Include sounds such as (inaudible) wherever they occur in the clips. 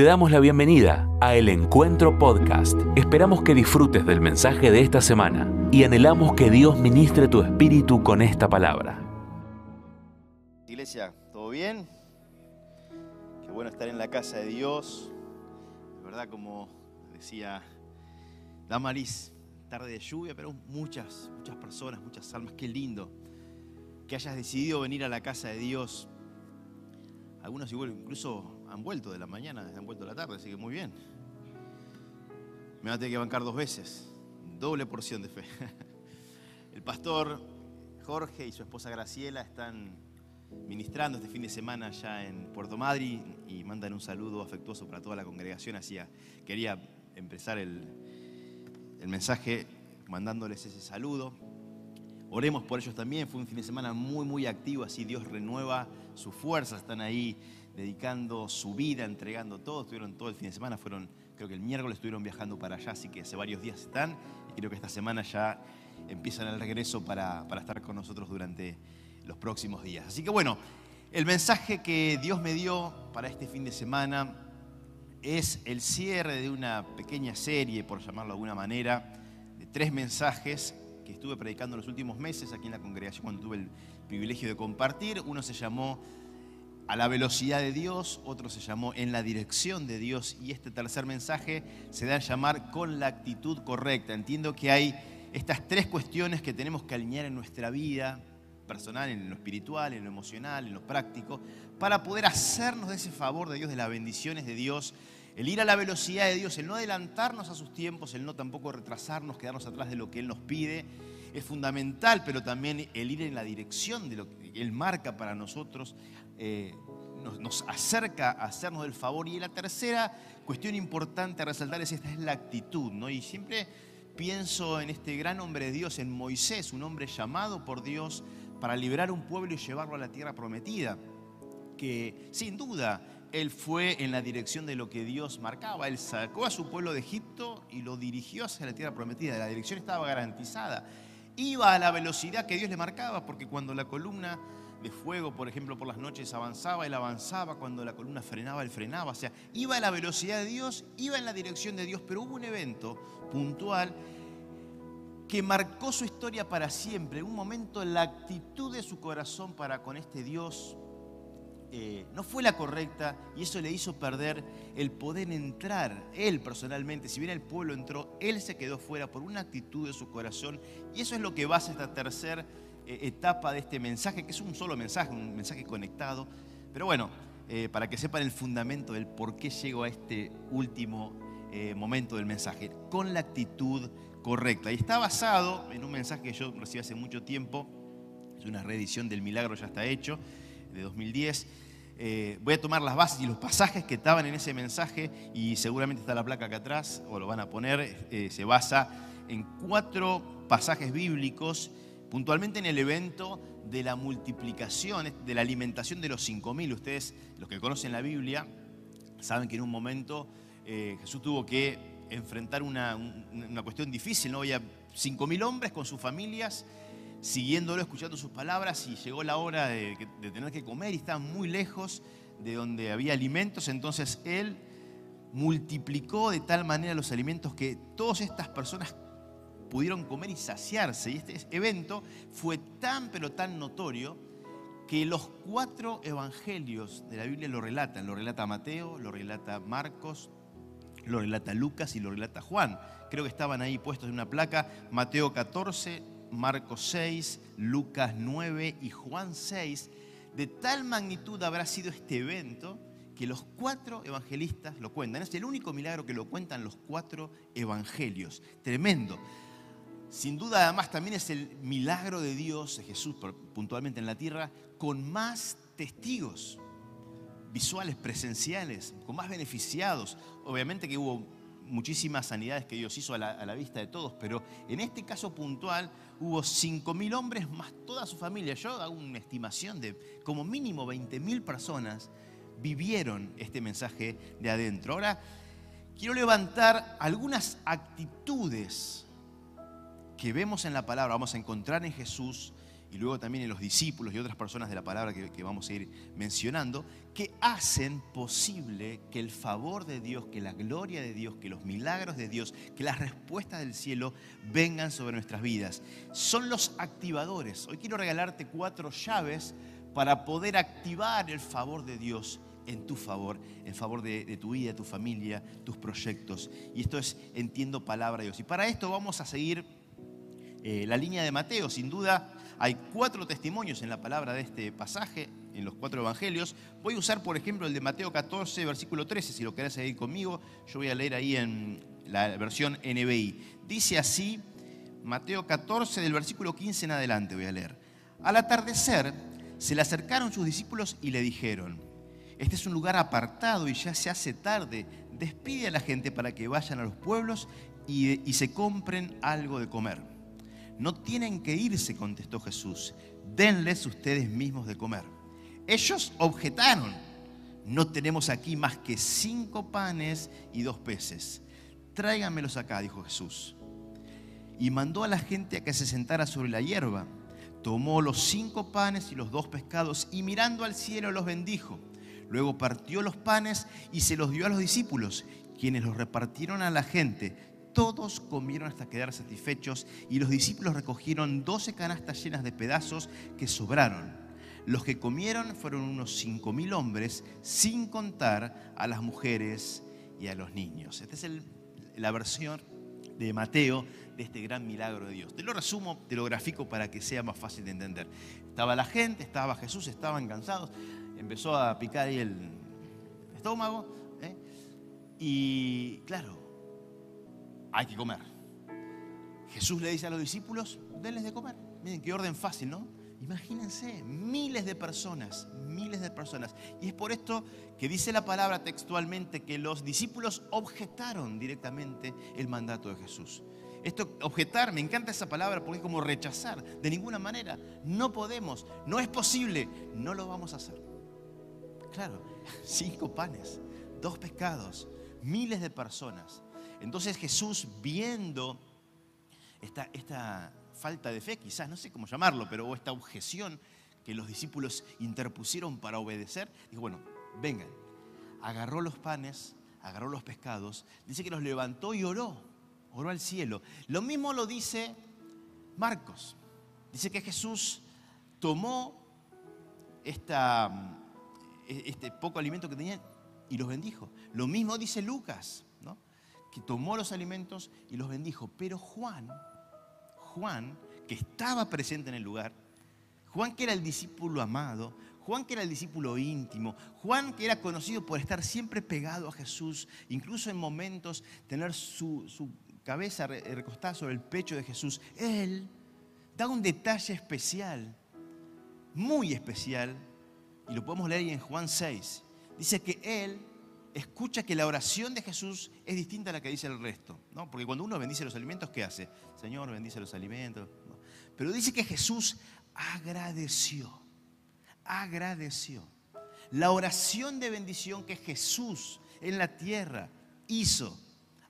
Te damos la bienvenida a El Encuentro Podcast. Esperamos que disfrutes del mensaje de esta semana y anhelamos que Dios ministre tu espíritu con esta palabra. Iglesia, ¿todo bien? Qué bueno estar en la casa de Dios. De verdad, como decía Damaris, tarde de lluvia, pero muchas, muchas personas, muchas almas. Qué lindo que hayas decidido venir a la casa de Dios. Algunos igual incluso han vuelto de la mañana, han vuelto de la tarde, así que muy bien. Me va a tener que bancar dos veces, doble porción de fe. (laughs) El pastor Jorge y su esposa Graciela están ministrando este fin de semana allá en Puerto Madrid y mandan un saludo afectuoso para toda la congregación. Así quería empezar el, el mensaje mandándoles ese saludo. Oremos por ellos también. Fue un fin de semana muy, muy activo. Así Dios renueva su fuerza. Están ahí dedicando su vida, entregando todo. Estuvieron todo el fin de semana. Fueron, creo que el miércoles estuvieron viajando para allá. Así que hace varios días están. Y creo que esta semana ya empiezan el regreso para, para estar con nosotros durante los próximos días. Así que bueno, el mensaje que Dios me dio para este fin de semana es el cierre de una pequeña serie, por llamarlo de alguna manera, de tres mensajes que estuve predicando los últimos meses aquí en la congregación cuando tuve el privilegio de compartir. Uno se llamó A la velocidad de Dios, otro se llamó En la dirección de Dios y este tercer mensaje se da a llamar Con la actitud correcta. Entiendo que hay estas tres cuestiones que tenemos que alinear en nuestra vida personal, en lo espiritual, en lo emocional, en lo práctico, para poder hacernos de ese favor de Dios, de las bendiciones de Dios el ir a la velocidad de Dios, el no adelantarnos a sus tiempos, el no tampoco retrasarnos, quedarnos atrás de lo que Él nos pide, es fundamental, pero también el ir en la dirección de lo que Él marca para nosotros eh, nos, acerca a hacernos del favor. Y la tercera cuestión importante a resaltar es esta, es la actitud, ¿no? Y siempre pienso en este gran hombre de Dios, en Moisés, un hombre llamado por Dios para liberar un pueblo y llevarlo a la tierra prometida, que sin duda él fue en la dirección de lo que Dios marcaba. Él sacó a su pueblo de Egipto y lo dirigió hacia la tierra prometida. La dirección estaba garantizada. Iba a la velocidad que Dios le marcaba, porque cuando la columna de fuego, por ejemplo, por las noches avanzaba, él avanzaba, cuando la columna frenaba, él frenaba. O sea, iba a la velocidad de Dios, iba en la dirección de Dios, pero hubo un evento puntual que marcó su historia para siempre. Un momento, la actitud de su corazón para con este Dios eh, no fue la correcta y eso le hizo perder el poder entrar. Él personalmente, si bien el pueblo entró, él se quedó fuera por una actitud de su corazón y eso es lo que basa esta tercera eh, etapa de este mensaje, que es un solo mensaje, un mensaje conectado. Pero bueno, eh, para que sepan el fundamento del por qué llego a este último momento del mensaje, con la actitud correcta. Y está basado en un mensaje que yo recibí hace mucho tiempo, es una reedición del Milagro, ya está hecho de 2010. Eh, voy a tomar las bases y los pasajes que estaban en ese mensaje y seguramente está la placa acá atrás o lo van a poner. Eh, se basa en cuatro pasajes bíblicos, puntualmente en el evento de la multiplicación, de la alimentación de los 5.000. Ustedes, los que conocen la Biblia, saben que en un momento eh, Jesús tuvo que enfrentar una, una cuestión difícil, ¿no? Había 5.000 hombres con sus familias siguiéndolo, escuchando sus palabras y llegó la hora de, tener que comer y estaban muy lejos de donde había alimentos, entonces él multiplicó de tal manera los alimentos que todas estas personas pudieron comer y saciarse. Y este evento fue tan pero tan notorio que los cuatro evangelios de la Biblia lo relatan. Lo relata Mateo, lo relata Marcos, lo relata Lucas y lo relata Juan. Creo que estaban ahí puestos en una placa. Mateo 14, Marcos 6, Lucas 9 y Juan 6, de tal magnitud habrá sido este evento que los cuatro evangelistas lo cuentan. Es el único milagro que lo cuentan los cuatro evangelios. Tremendo. Sin duda, además, también es el milagro de Dios, de Jesús puntualmente en la tierra, con más testigos visuales, presenciales, con más beneficiados. Obviamente que hubo muchísimas sanidades que Dios hizo a la, vista de todos, pero en este caso puntual hubo 5.000 hombres más toda su familia. Yo hago una estimación de como mínimo 20.000 personas vivieron este mensaje de adentro. Ahora, quiero levantar algunas actitudes que vemos en la palabra, vamos a encontrar en Jesús y luego también en los discípulos y otras personas de la palabra que, vamos a ir mencionando, que hacen posible que el favor de Dios, que la gloria de Dios, que los milagros de Dios, que las respuestas del cielo vengan sobre nuestras vidas. Son los activadores. Hoy quiero regalarte cuatro llaves para poder activar el favor de Dios en tu favor, en favor de, tu vida, tu familia, tus proyectos. Y esto es, entiendo palabra de Dios. Y para esto vamos a seguir eh, la línea de Mateo. Sin duda, hay cuatro testimonios en la palabra de este pasaje, en los cuatro evangelios. Voy a usar, por ejemplo, el de Mateo 14, versículo 13, si lo querés seguir conmigo. Yo voy a leer ahí en la versión NBI. Dice así, Mateo 14, del versículo 15 en adelante, voy a leer. Al atardecer, se le acercaron sus discípulos y le dijeron, este es un lugar apartado y ya se hace tarde. Despide a la gente para que vayan a los pueblos y, y se compren algo de comer. No tienen que irse, contestó Jesús. Denles ustedes mismos de comer. Ellos objetaron. No tenemos aquí más que cinco panes y dos peces. Tráiganmelos acá, dijo Jesús. Y mandó a la gente a que se sentara sobre la hierba. Tomó los cinco panes y los dos pescados y mirando al cielo los bendijo. Luego partió los panes y se los dio a los discípulos, quienes los repartieron a la gente todos comieron hasta quedar satisfechos y los discípulos recogieron doce canastas llenas de pedazos que sobraron. Los que comieron fueron unos cinco mil hombres, sin contar a las mujeres y a los niños. Esta es la versión de Mateo de este gran milagro de Dios. Te lo resumo, te lo grafico para que sea más fácil de entender. Estaba la gente, estaba Jesús, estaban cansados, empezó a picar ahí el estómago. ¿eh? Y claro, hay que comer. Jesús le dice a los discípulos, denles de comer. Miren, qué orden fácil, ¿no? Imagínense, miles de personas, miles de personas. Y es por esto que dice la palabra textualmente que los discípulos objetaron directamente el mandato de Jesús. Esto, objetar, me encanta esa palabra porque es como rechazar. De ninguna manera, no podemos, no es posible, no lo vamos a hacer. Claro, (laughs) cinco panes, dos pescados, miles de personas. Entonces Jesús, viendo esta, esta falta de fe, quizás, no sé cómo llamarlo, pero esta objeción que los discípulos interpusieron para obedecer, dijo, bueno, vengan, agarró los panes, agarró los pescados, dice que los levantó y oró, oró al cielo. Lo mismo lo dice Marcos, dice que Jesús tomó esta, este poco alimento que tenían y los bendijo. Lo mismo dice Lucas que tomó los alimentos y los bendijo. Pero Juan, Juan, que estaba presente en el lugar, Juan que era el discípulo amado, Juan que era el discípulo íntimo, Juan que era conocido por estar siempre pegado a Jesús, incluso en momentos tener su, su cabeza recostada sobre el pecho de Jesús, él da un detalle especial, muy especial, y lo podemos leer en Juan 6. Dice que él escucha que la oración de Jesús es distinta a la que dice el resto. ¿no? Porque cuando uno bendice los alimentos, ¿qué hace? Señor, bendice los alimentos. Pero dice que Jesús agradeció. Agradeció. La oración de bendición que Jesús en la tierra hizo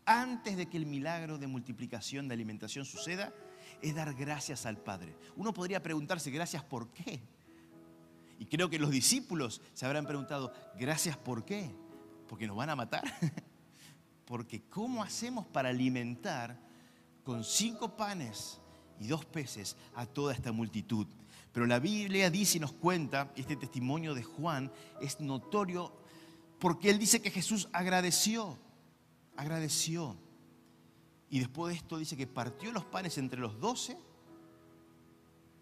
antes de que el milagro de multiplicación de alimentación suceda es dar gracias al Padre. Uno podría preguntarse, gracias por qué. Y creo que los discípulos se habrán preguntado, gracias por qué porque nos van a matar. (laughs) Porque ¿cómo hacemos para alimentar con cinco panes y dos peces a toda esta multitud? Pero la Biblia dice y nos cuenta, este testimonio de Juan es notorio porque él dice que Jesús agradeció, agradeció. Y después de esto dice que partió los panes entre los doce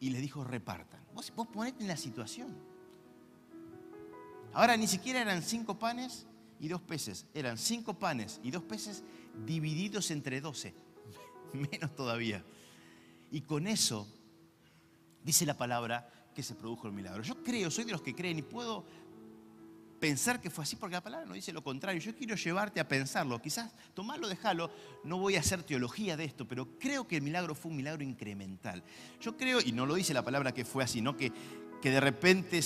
y les dijo repartan. Vos, vos ponete en la situación. Ahora ni siquiera eran cinco panes y dos peces. Eran cinco panes y dos peces divididos entre doce. (laughs) Menos todavía. Y con eso dice la palabra que se produjo el milagro. Yo creo, soy de los que creen y puedo pensar que fue así porque la palabra no dice lo contrario. Yo quiero llevarte a pensarlo. Quizás tomarlo, dejarlo. No voy a hacer teología de esto, pero creo que el milagro fue un milagro incremental. Yo creo, y no lo dice la palabra que fue así, ¿no? que, que de repente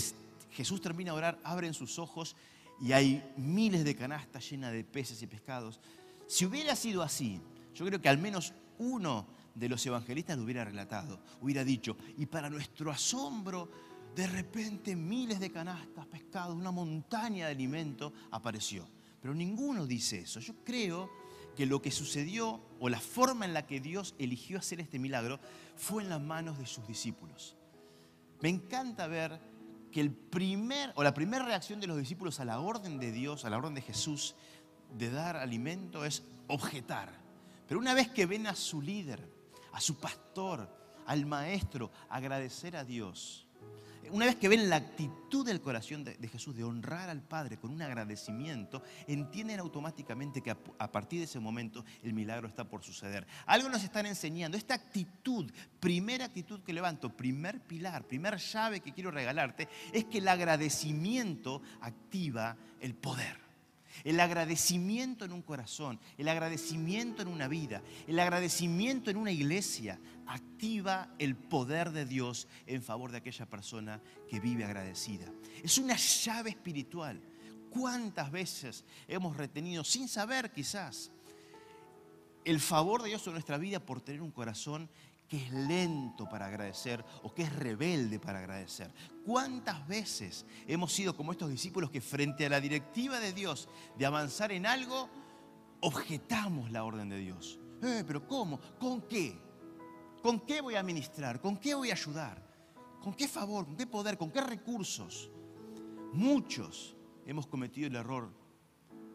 Jesús termina de orar, abren sus ojos y hay miles de canastas llenas de peces y pescados. Si hubiera sido así, yo creo que al menos uno de los evangelistas lo hubiera relatado, hubiera dicho, y para nuestro asombro, de repente miles de canastas, pescados, una montaña de alimento apareció. Pero ninguno dice eso. Yo creo que lo que sucedió o la forma en la que Dios eligió hacer este milagro fue en las manos de sus discípulos. Me encanta ver que el primer o la primera reacción de los discípulos a la orden de Dios, a la orden de Jesús de dar alimento es objetar. Pero una vez que ven a su líder, a su pastor, al maestro, agradecer a Dios, una vez que ven la actitud del corazón de, Jesús de honrar al Padre con un agradecimiento, entienden automáticamente que a, partir de ese momento el milagro está por suceder. Algo nos están enseñando. Esta actitud, primera actitud que levanto, primer pilar, primer llave que quiero regalarte, es que el agradecimiento activa el poder. El agradecimiento en un corazón, el agradecimiento en una vida, el agradecimiento en una iglesia activa el poder de Dios en favor de aquella persona que vive agradecida. Es una llave espiritual. ¿Cuántas veces hemos retenido, sin saber quizás, el favor de Dios en nuestra vida por tener un corazón que es lento para agradecer o que es rebelde para agradecer. ¿Cuántas veces hemos sido como estos discípulos que frente a la directiva de Dios de avanzar en algo, objetamos la orden de Dios? Eh, pero ¿cómo? ¿Con qué? ¿Con qué voy a ministrar? ¿Con qué voy a ayudar? ¿Con qué favor? ¿Con qué poder? ¿Con qué recursos? Muchos hemos cometido el error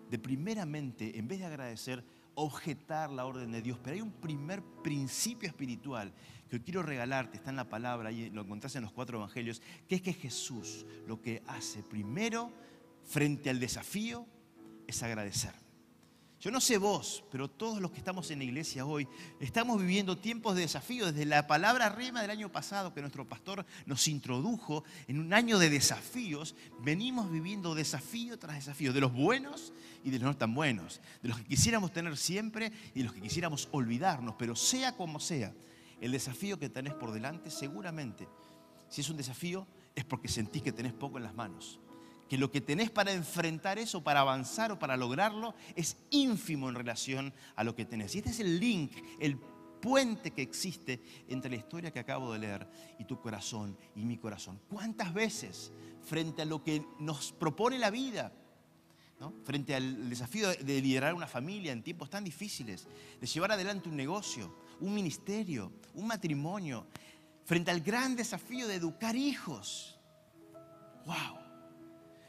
de primeramente, en vez de agradecer, objetar la orden de Dios. Pero hay un primer principio espiritual que quiero regalarte, está en la palabra, y lo encontrás en los cuatro evangelios, que es que Jesús lo que hace primero frente al desafío es agradecer. Yo no sé vos, pero todos los que estamos en la iglesia hoy estamos viviendo tiempos de desafío. Desde la palabra rima del año pasado que nuestro pastor nos introdujo en un año de desafíos, venimos viviendo desafío tras desafío, de los buenos y de los no tan buenos, de los que quisiéramos tener siempre y los que quisiéramos olvidarnos. Pero sea como sea, el desafío que tenés por delante, seguramente, si es un desafío, es porque sentís que tenés poco en las manos que lo que tenés para enfrentar eso, para avanzar o para lograrlo, es ínfimo en relación a lo que tenés. Y este es el link, el puente que existe entre la historia que acabo de leer y tu corazón y mi corazón. ¿Cuántas veces frente a lo que nos propone la vida, frente al desafío de liderar una familia en tiempos tan difíciles, de llevar adelante un negocio, un ministerio, un matrimonio, frente al gran desafío de educar hijos, wow,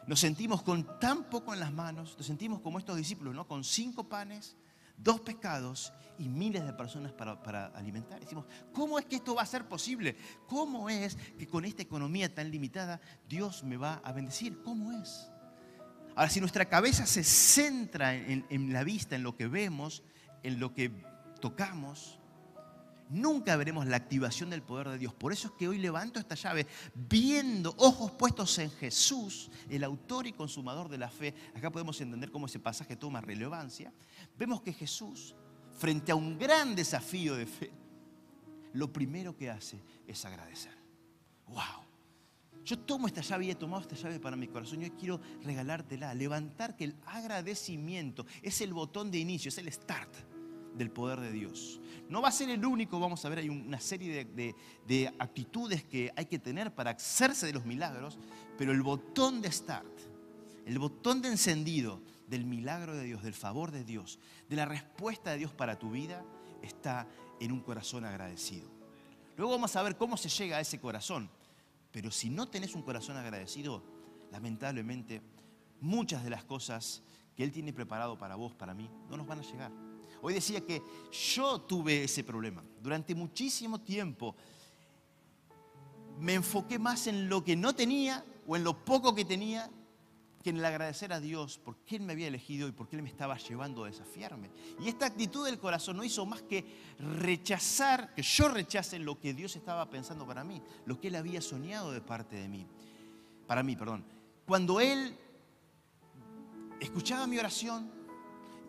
nos sentimos con tan poco en las manos, nos sentimos como estos discípulos, ¿no? Con cinco panes, dos pescados y miles de personas para, alimentar. Decimos, ¿cómo es que esto va a ser posible? ¿Cómo es que con esta economía tan limitada Dios me va a bendecir? ¿Cómo es? Ahora, si nuestra cabeza se centra en la vista, en lo que vemos, en lo que tocamos, nunca veremos la activación del poder de Dios. Por eso es que hoy levanto esta llave, viendo, ojos puestos en Jesús, el autor y consumador de la fe. Acá podemos entender cómo ese pasaje toma relevancia. Vemos que Jesús, frente a un gran desafío de fe, lo primero que hace es agradecer. ¡Wow! Yo tomo esta llave y he tomado esta llave para mi corazón. Yo quiero regalártela, levantar que el agradecimiento es el botón de inicio, es el start del poder de Dios. No va a ser el único, vamos a ver, hay una serie de, actitudes que hay que tener para hacerse de los milagros, pero el botón de start, el botón de encendido del milagro de Dios, del favor de Dios, de la respuesta de Dios para tu vida, está en un corazón agradecido. Luego vamos a ver cómo se llega a ese corazón. Pero si no tenés un corazón agradecido, lamentablemente muchas de las cosas que Él tiene preparado para vos, para mí, no nos van a llegar. Hoy decía que yo tuve ese problema. Durante muchísimo tiempo me enfoqué más en lo que no tenía o en lo poco que tenía que en el agradecer a Dios por qué Él me había elegido y por qué Él me estaba llevando a desafiarme. Y esta actitud del corazón no hizo más que rechazar, que yo rechace lo que Dios estaba pensando para mí, lo que Él había soñado de parte de mí, para mí, perdón. Cuando Él escuchaba mi oración,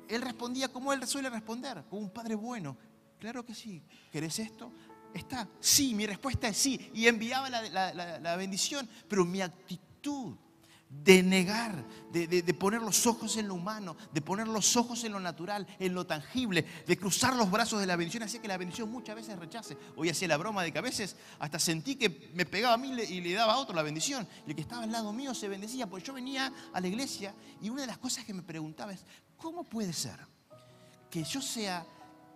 él respondía como él suele responder, como un padre bueno. Claro que sí. ¿Querés esto? Está. Sí, mi respuesta es sí. Y enviaba la, bendición. Pero mi actitud de negar, de, poner los ojos en lo humano, de poner los ojos en lo natural, en lo tangible, de cruzar los brazos de la bendición, hacía que la bendición muchas veces rechace. Hoy hacía la broma de que a veces hasta sentí que me pegaba a mí y le daba a otro la bendición. Y el que estaba al lado mío se bendecía, porque yo venía a la iglesia y una de las cosas que me preguntaba es, ¿cómo puede ser que yo sea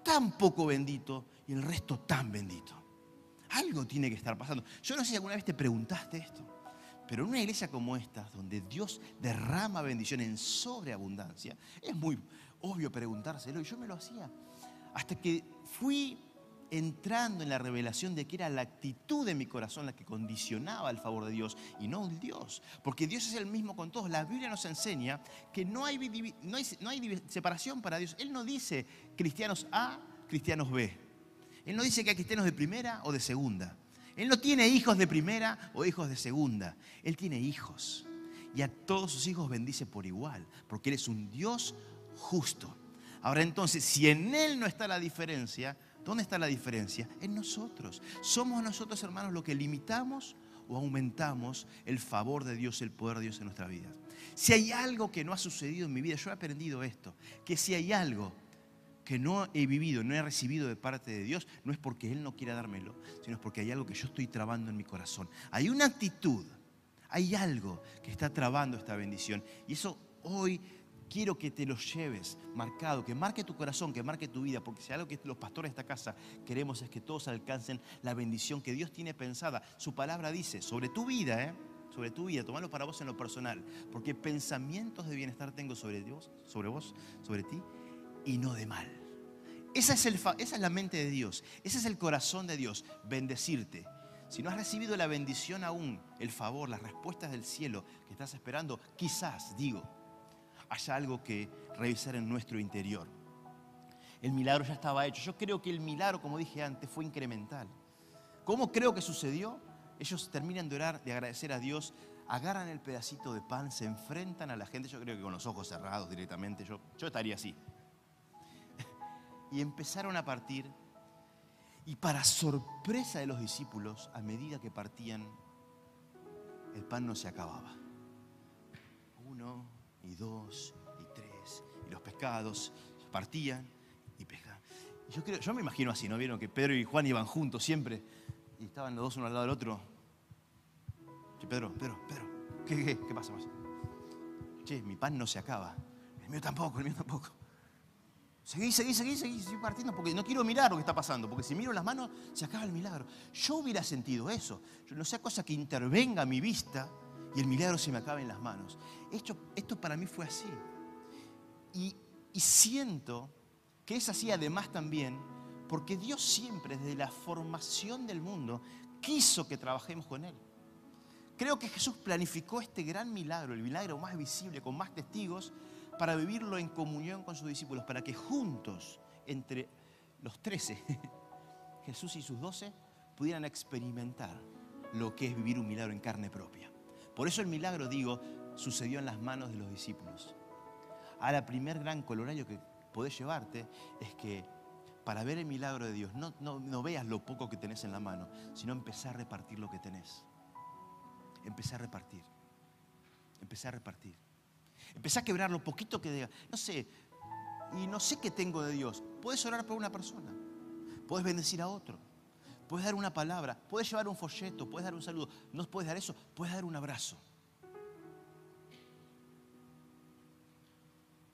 tan poco bendito y el resto tan bendito? Algo tiene que estar pasando. Yo no sé si alguna vez te preguntaste esto. Pero en una iglesia como esta, donde Dios derrama bendición en sobreabundancia, es muy obvio preguntárselo y yo me lo hacía. Hasta que fui entrando en la revelación de que era la actitud de mi corazón la que condicionaba el favor de Dios y no un Dios. Porque Dios es el mismo con todos. La Biblia nos enseña que no hay, no hay, separación para Dios. Él no dice cristianos A, cristianos B. Él no dice que hay cristianos de primera o de segunda. Él no tiene hijos de primera o hijos de segunda. Él tiene hijos. Y a todos sus hijos bendice por igual, porque Él es un Dios justo. Ahora entonces, si en Él no está la diferencia, ¿dónde está la diferencia? En nosotros. Somos nosotros, hermanos, los que limitamos o aumentamos el favor de Dios, el poder de Dios en nuestra vida. Si hay algo que no ha sucedido en mi vida, yo he aprendido esto, que si hay algo que no he vivido, no he recibido de parte de Dios, no es porque Él no quiera dármelo, sino es porque hay algo que yo estoy trabando en mi corazón. Hay una actitud, hay algo que está trabando esta bendición. Y eso hoy quiero que te lo lleves marcado, que marque tu corazón, que marque tu vida, porque si algo que los pastores de esta casa queremos es que todos alcancen la bendición que Dios tiene pensada. Su palabra dice sobre tu vida, ¿eh? sobre tu vida, tomalo para vos en lo personal, porque pensamientos de bienestar tengo sobre Dios, sobre vos, sobre ti, y no de mal. Esa es, esa es la mente de Dios, ese es el corazón de Dios, bendecirte. Si no has recibido la bendición aún, el favor, las respuestas del cielo que estás esperando, quizás, digo, haya algo que revisar en nuestro interior. El milagro ya estaba hecho. Yo creo que el milagro, como dije antes, fue incremental. ¿Cómo creo que sucedió? Ellos terminan de orar, de agradecer a Dios, agarran el pedacito de pan, se enfrentan a la gente. Yo creo que con los ojos cerrados directamente, yo, yo estaría así (laughs) y empezaron a partir. Y para sorpresa de los discípulos, a medida que partían, el pan no se acababa. Uno y dos y tres. Y los pescados partían y pescaban. Yo, me imagino así, ¿no? Vieron que Pedro y Juan iban juntos siempre. Y estaban los dos uno al lado del otro. Che, Pedro, Pedro, Pedro, ¿qué, qué, qué pasa? Che, mi pan no se acaba. El mío tampoco, el mío tampoco. Seguí, seguí, seguí, seguí, seguí partiendo porque no quiero mirar lo que está pasando, porque si miro las manos se acaba el milagro. Yo hubiera sentido eso. Yo no sea cosa que intervenga mi vista y el milagro se me acabe en las manos. Esto, esto para mí fue así. Y, y siento que es así además también porque Dios siempre desde la formación del mundo quiso que trabajemos con Él. Creo que Jesús planificó este gran milagro, el milagro más visible, con más testigos, para vivirlo en comunión con sus discípulos, para que juntos, entre los trece, (laughs) Jesús y sus doce, pudieran experimentar lo que es vivir un milagro en carne propia. Por eso el milagro, digo, sucedió en las manos de los discípulos. Ahora, primer gran colorario que podés llevarte es que para ver el milagro de Dios, no, veas lo poco que tenés en la mano, sino empezar a repartir lo que tenés. Empezar a repartir. Empezar a repartir. Empecé a quebrar lo poquito que diga. No sé, y no sé qué tengo de Dios. Puedes orar por una persona, puedes bendecir a otro, puedes dar una palabra, puedes llevar un folleto, puedes dar un saludo. No puedes dar eso, puedes dar un abrazo.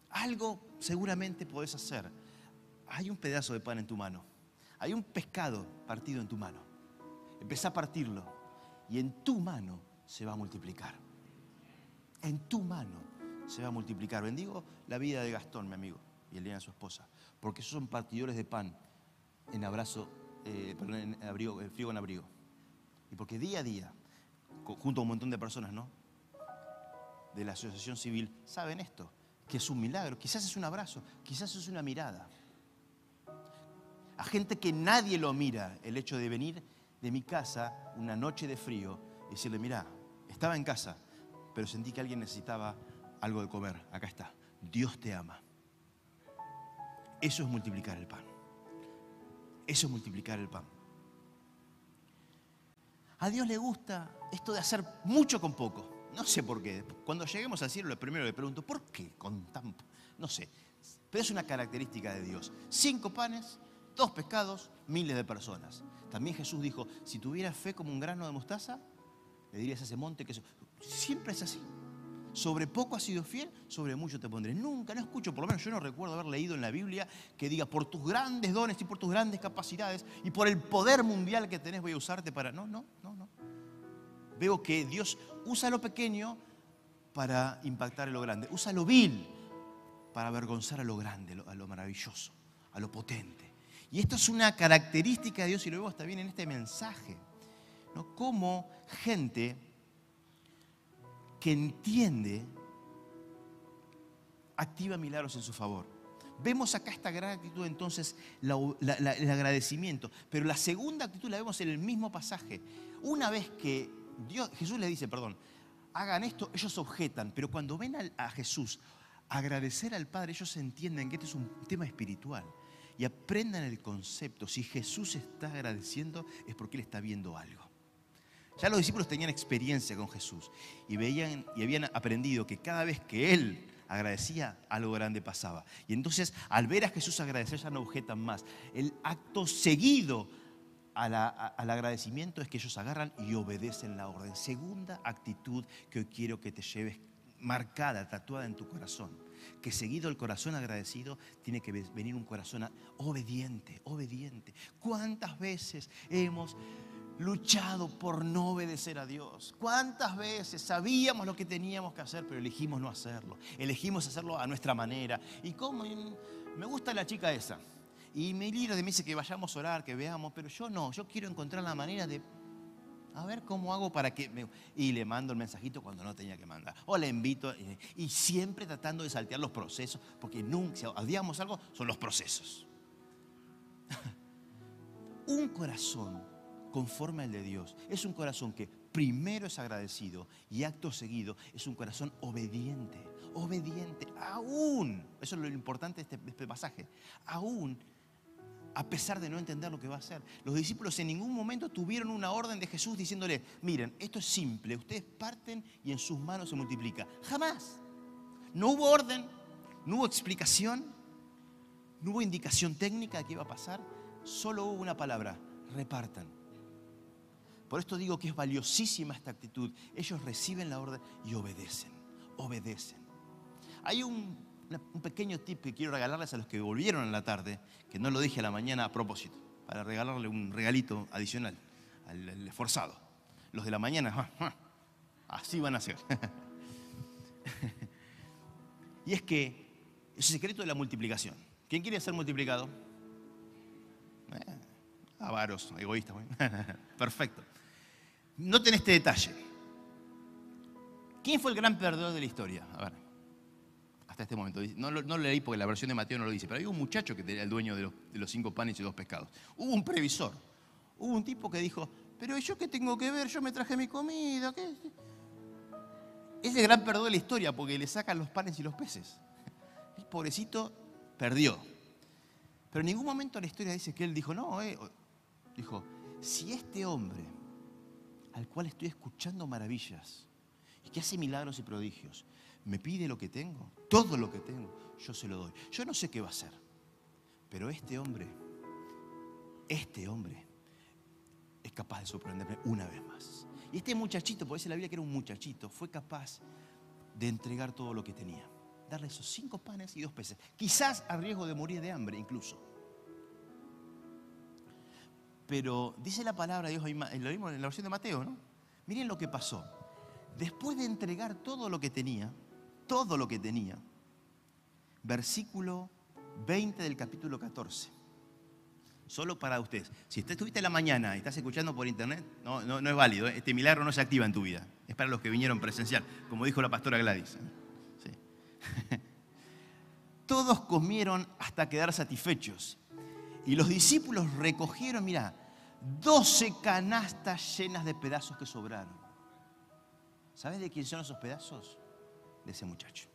Algo seguramente puedes hacer. Hay un pedazo de pan en tu mano. Hay un pescado partido en tu mano. Empezá a partirlo y en tu mano se va a multiplicar. En tu mano se va a multiplicar. Bendigo la vida de Gastón, mi amigo, y el día de su esposa, porque esos son partidores de pan en abrazo, eh, en abrigo, frío en abrigo. Y porque día a día, junto a un montón de personas, ¿no? De la asociación civil, saben esto, que es un milagro. Quizás es un abrazo, quizás es una mirada. A gente que nadie lo mira, el hecho de venir de mi casa una noche de frío y decirle, mira, estaba en casa, pero sentí que alguien necesitaba algo de comer. Acá está. Dios te ama. Eso es multiplicar el pan. Eso es multiplicar el pan. A Dios le gusta esto de hacer mucho con poco. No sé por qué. Cuando lleguemos al cielo, lo primero le pregunto, ¿por qué con tan... No sé. Pero es una característica de Dios. Cinco panes, dos pescados, miles de personas. También Jesús dijo, si tuviera fe como un grano de mostaza, le dirías a ese monte que... Siempre es así. Sobre poco has sido fiel, sobre mucho te pondré. Nunca, no escucho, por lo menos yo no recuerdo haber leído en la Biblia que diga, por tus grandes dones y por tus grandes capacidades y por el poder mundial que tenés voy a usarte para... No, no, no, no. Veo que Dios usa lo pequeño para impactar en lo grande. Usa lo vil para avergonzar a lo grande, a lo maravilloso, a lo potente. Y esto es una característica de Dios y lo vemos también en este mensaje. ¿no? Como gente que entiende activa milagros en su favor. Vemos acá esta gran actitud, entonces, el agradecimiento. Pero la segunda actitud la vemos en el mismo pasaje. Una vez que Dios, Jesús le dice, perdón, hagan esto, ellos objetan, pero cuando ven a, Jesús agradecer al Padre, ellos entienden que este es un tema espiritual y aprendan el concepto. Si Jesús está agradeciendo es porque Él está viendo algo. Ya los discípulos tenían experiencia con Jesús y veían y habían aprendido que cada vez que Él agradecía, algo grande pasaba. Y entonces, al ver a Jesús agradecer, ya no objetan más. El acto seguido al agradecimiento es que ellos agarran y obedecen la orden. Segunda actitud que hoy quiero que te lleves marcada, tatuada en tu corazón. Que seguido el corazón agradecido tiene que venir un corazón obediente, obediente. ¿Cuántas veces hemos luchado por no obedecer a Dios? ¿Cuántas veces sabíamos lo que teníamos que hacer, pero elegimos no hacerlo? Elegimos hacerlo a nuestra manera. ¿Y cómo? Me gusta la chica esa. Y mi libro me dice que vayamos a orar, que veamos, pero yo no, yo quiero encontrar la manera de, a ver cómo hago para que... Me... Y le mando el mensajito cuando no tenía que mandar. O le invito, y, siempre tratando de saltear los procesos, porque nunca, si odiamos algo, son los procesos. (laughs) un corazón conforme al de Dios es un corazón que primero es agradecido y acto seguido es un corazón obediente, obediente, aún, eso es lo importante de este, de este pasaje, aún a pesar de no entender lo que va a hacer. Los discípulos en ningún momento tuvieron una orden de Jesús diciéndole, miren, esto es simple, ustedes parten y en sus manos se multiplica. Jamás. No hubo orden, no hubo explicación, no hubo indicación técnica de qué iba a pasar, solo hubo una palabra, repartan. Por esto digo que es valiosísima esta actitud. Ellos reciben la orden y obedecen, obedecen. Hay un pequeño tip que quiero regalarles a los que volvieron en la tarde, que no lo dije a la mañana a propósito, para regalarle un regalito adicional al, esforzado. Los de la mañana, así van a ser. (laughs) y es que es el secreto de la multiplicación. ¿Quién quiere ser multiplicado? Eh, avaros, egoístas. (laughs) Perfecto. Noten este detalle. ¿Quién fue el gran perdedor de la historia? A ver este momento. No, lo leí porque la versión de Mateo no lo dice, pero hay un muchacho que era el dueño de los, cinco panes y dos pescados. Hubo un previsor. Hubo un tipo que dijo, pero ¿yo qué tengo que ver? Yo me traje mi comida. ¿qué? Es el gran perdón de la historia porque le sacan los panes y los peces. El pobrecito perdió. Pero en ningún momento la historia dice que él dijo, no, eh", dijo, si este hombre al cual estoy escuchando maravillas y que hace milagros y prodigios, me pide lo que tengo, todo lo que tengo, yo se lo doy. Yo no sé qué va a hacer, pero este hombre, este hombre es capaz de sorprenderme una vez más. Y este muchachito, por eso la Biblia que era un muchachito, fue capaz de entregar todo lo que tenía. Darle esos cinco panes y dos peces. Quizás a riesgo de morir de hambre incluso. Pero dice la palabra de Dios, lo vimos en la versión de Mateo, ¿no? Miren lo que pasó. Después de entregar todo lo que tenía, todo lo que tenía. Versículo 20 del capítulo 14. Solo para ustedes. Si usted estuviste en la mañana y estás escuchando por internet, no, no, es válido. ¿eh? Este milagro no se activa en tu vida. Es para los que vinieron presencial, como dijo la pastora Gladys. ¿eh? (laughs) Todos comieron hasta quedar satisfechos. Y los discípulos recogieron, mira, 12 canastas llenas de pedazos que sobraron. ¿Sabes de quién son esos pedazos? de ese muchacho.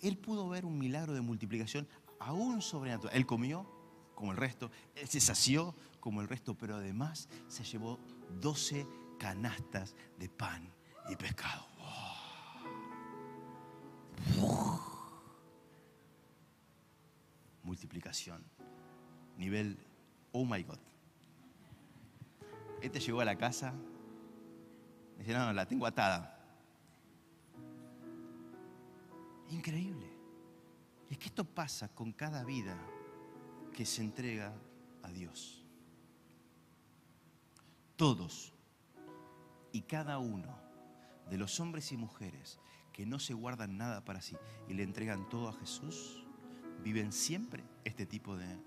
Él pudo ver un milagro de multiplicación aún sobrenatural. Él comió como el resto, él se sació como el resto, pero además se llevó 12 canastas de pan y pescado. Multiplicación. Nivel, oh my God. Este llegó a la casa. Dice, no, no, la tengo atada. Increíble. Y es que esto pasa con cada vida que se entrega a Dios. Todos y cada uno de los hombres y mujeres que no se guardan nada para sí y le entregan todo a Jesús, viven siempre este tipo de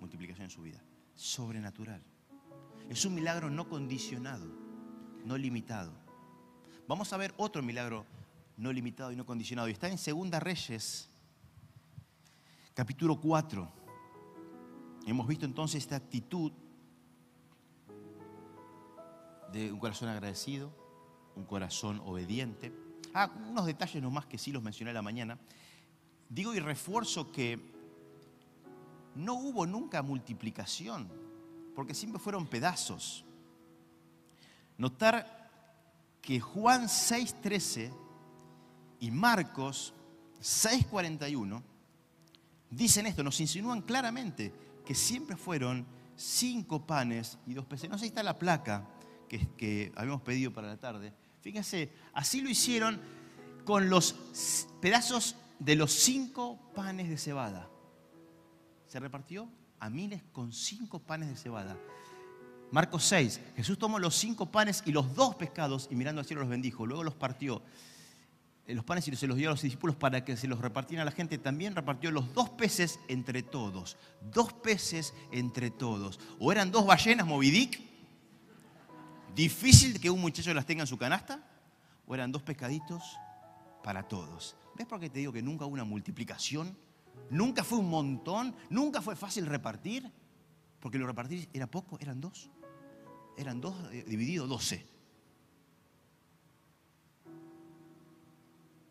multiplicación en su vida. Sobrenatural. Es un milagro no condicionado, no limitado. Vamos a ver otro milagro no limitado y no condicionado. Y está en Segunda Reyes, capítulo 4. Hemos visto entonces esta actitud de un corazón agradecido, un corazón obediente. Ah, unos detalles nomás que sí los mencioné a la mañana. Digo y refuerzo que no hubo nunca multiplicación, porque siempre fueron pedazos. Notar que Juan 6.13 y Marcos 6.41 dicen esto, nos insinúan claramente que siempre fueron cinco panes y dos peces. No sé si está la placa que, que habíamos pedido para la tarde. Fíjense, así lo hicieron con los pedazos de los cinco panes de cebada. Se repartió a miles con cinco panes de cebada. Marcos 6, Jesús tomó los cinco panes y los dos pescados y mirando al cielo los bendijo. Luego los partió eh, los panes y se los dio a los discípulos para que se los repartieran a la gente. También repartió los dos peces entre todos. Dos peces entre todos. O eran dos ballenas movidic. Difícil que un muchacho las tenga en su canasta. O eran dos pescaditos para todos. ¿Ves por qué te digo que nunca hubo una multiplicación? Nunca fue un montón. Nunca fue fácil repartir. Porque lo repartir era poco, eran dos. Eran dos eh, divididos, doce.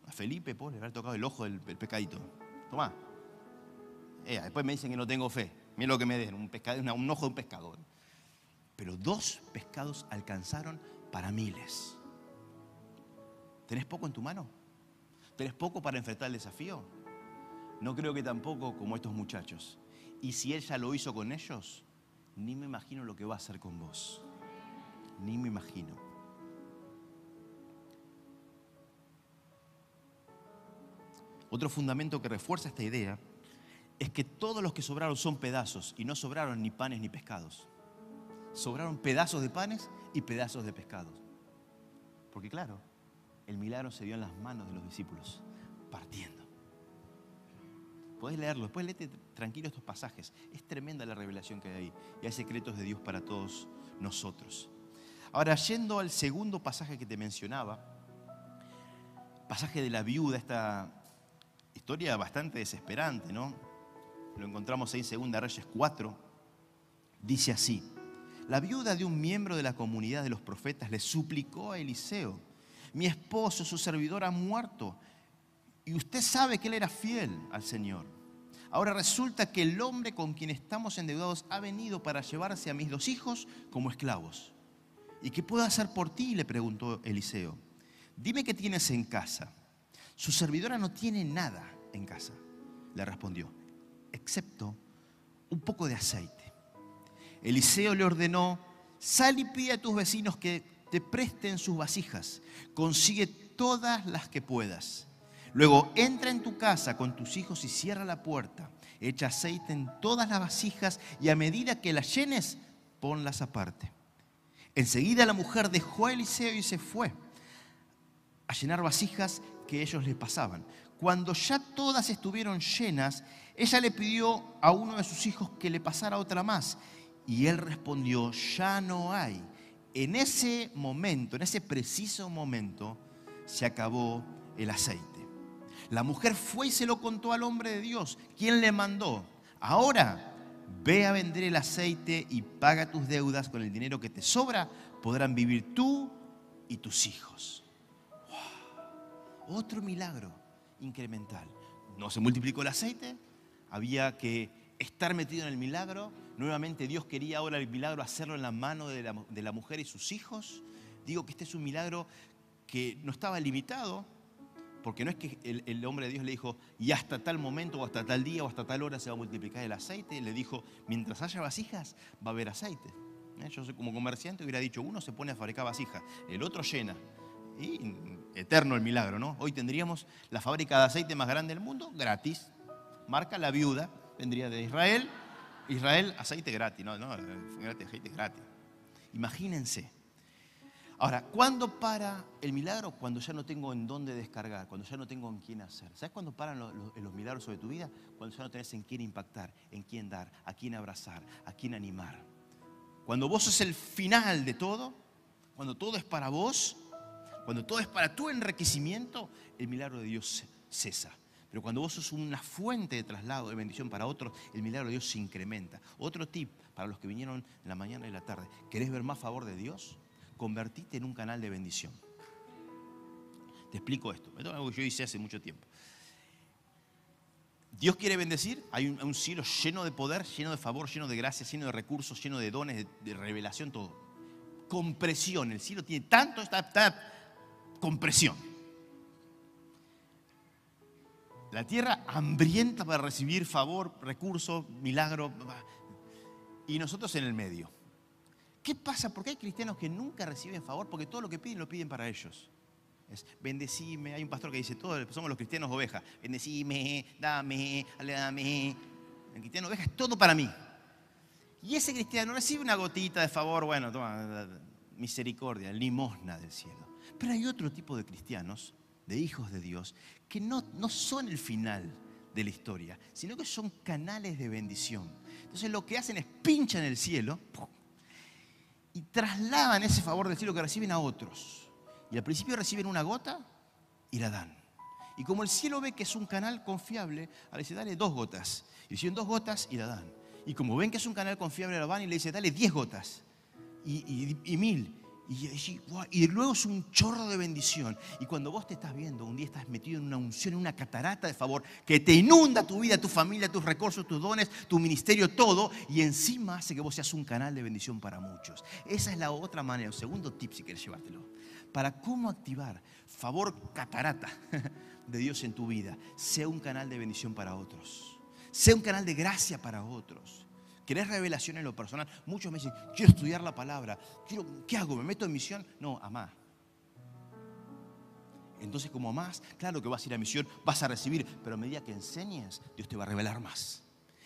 A Felipe, pobre, le haber tocado el ojo del, pescadito. Tomá. Eh, después me dicen que no tengo fe. Mira lo que me den, un, pescado, un ojo de un pescador. Pero dos pescados alcanzaron para miles. ¿Tenés poco en tu mano? ¿Tenés poco para enfrentar el desafío? No creo que tampoco como estos muchachos. Y si él ya lo hizo con ellos, ni me imagino lo que va a hacer con vos. Ni me imagino. Otro fundamento que refuerza esta idea es que todos los que sobraron son pedazos y no sobraron ni panes ni pescados. Sobraron pedazos de panes y pedazos de pescados. Porque claro, el milagro se dio en las manos de los discípulos, partiendo. Podés leerlo, después léete tranquilo estos pasajes. Es tremenda la revelación que hay ahí. Y hay secretos de Dios para todos nosotros. Ahora, yendo al segundo pasaje que te mencionaba, pasaje de la viuda, esta historia bastante desesperante, ¿no? Lo encontramos ahí en Segunda Reyes 4. Dice así: La viuda de un miembro de la comunidad de los profetas le suplicó a Eliseo: Mi esposo, su servidor, ha muerto. Y usted sabe que él era fiel al Señor. Ahora resulta que el hombre con quien estamos endeudados ha venido para llevarse a mis dos hijos como esclavos. ¿Y qué puedo hacer por ti? le preguntó Eliseo. Dime qué tienes en casa. Su servidora no tiene nada en casa, le respondió, excepto un poco de aceite. Eliseo le ordenó, sal y pide a tus vecinos que te presten sus vasijas, consigue todas las que puedas. Luego entra en tu casa con tus hijos y cierra la puerta. Echa aceite en todas las vasijas y a medida que las llenes, ponlas aparte. Enseguida la mujer dejó a Eliseo y se fue a llenar vasijas que ellos le pasaban. Cuando ya todas estuvieron llenas, ella le pidió a uno de sus hijos que le pasara otra más. Y él respondió, ya no hay. En ese momento, en ese preciso momento, se acabó el aceite. La mujer fue y se lo contó al hombre de Dios, quien le mandó, ahora ve a vender el aceite y paga tus deudas con el dinero que te sobra, podrán vivir tú y tus hijos. Wow. Otro milagro incremental. No se multiplicó el aceite, había que estar metido en el milagro. Nuevamente Dios quería ahora el milagro hacerlo en la mano de la, mujer y sus hijos. Digo que este es un milagro que no estaba limitado, porque no es que el, hombre de Dios le dijo, y hasta tal momento, o hasta tal día, o hasta tal hora se va a multiplicar el aceite. Le dijo, mientras haya vasijas, va a haber aceite. ¿Eh? Yo como comerciante hubiera dicho, uno se pone a fabricar vasijas, el otro llena. Y eterno el milagro, ¿no? Hoy tendríamos la fábrica de aceite más grande del mundo, gratis. Marca la viuda, vendría de Israel. Israel, aceite gratis, no, no, aceite gratis. Imagínense. Ahora, ¿cuándo para el milagro? Cuando ya no tengo en dónde descargar, cuando ya no tengo en quién hacer. ¿Sabes cuándo paran los, los, milagros sobre tu vida? Cuando ya no tenés en quién impactar, en quién dar, a quién abrazar, a quién animar. Cuando vos sos el final de todo, cuando todo es para vos, cuando todo es para tu enriquecimiento, el milagro de Dios cesa. Pero cuando vos sos una fuente de traslado, de bendición para otros, el milagro de Dios se incrementa. Otro tip para los que vinieron en la mañana y la tarde. ¿Querés ver más favor de Dios? Convertite en un canal de bendición. Te explico esto. Esto es algo que yo hice hace mucho tiempo. Dios quiere bendecir, hay un, cielo lleno de poder, lleno de favor, lleno de gracia, lleno de recursos, lleno de dones, de, revelación, todo. Compresión, el cielo tiene tanto, está, está compresión. La tierra hambrienta para recibir favor, recursos, milagro, y nosotros en el medio. ¿Qué pasa? Porque hay cristianos que nunca reciben favor porque todo lo que piden lo piden para ellos. Es bendecime. Hay un pastor que dice, todos somos los cristianos ovejas. Bendecime, dame, dame. El cristiano oveja es todo para mí. Y ese cristiano recibe una gotita de favor, bueno, toma, misericordia, limosna del cielo. Pero hay otro tipo de cristianos, de hijos de Dios, que no, no son el final de la historia, sino que son canales de bendición. Entonces lo que hacen es pinchan el cielo y trasladan ese favor del cielo que reciben a otros. Y al principio reciben una gota y la dan. Y como el cielo ve que es un canal confiable, le dice, dale dos gotas. Y reciben dos gotas y la dan. Y como ven que es un canal confiable, la van y le dice, dale diez gotas. Y, y mil. Y, luego es un chorro de bendición. Y cuando vos te estás viendo, un día estás metido en una unción, en una catarata de favor que te inunda tu vida, tu familia, tus recursos, tus dones, tu ministerio, todo. Y encima hace que vos seas un canal de bendición para muchos. Esa es la otra manera, el segundo tip si quieres llevártelo. Para cómo activar favor catarata (laughs) de Dios en tu vida. Sea un canal de bendición para otros. Sea un canal de gracia para otros ¿Querés revelación en lo personal? Muchos me dicen, quiero estudiar la palabra. Quiero, ¿Qué hago? ¿Me meto en misión? No, amá. Entonces, como amás, claro que vas a ir a misión, vas a recibir, pero a medida que enseñes, Dios te va a revelar más,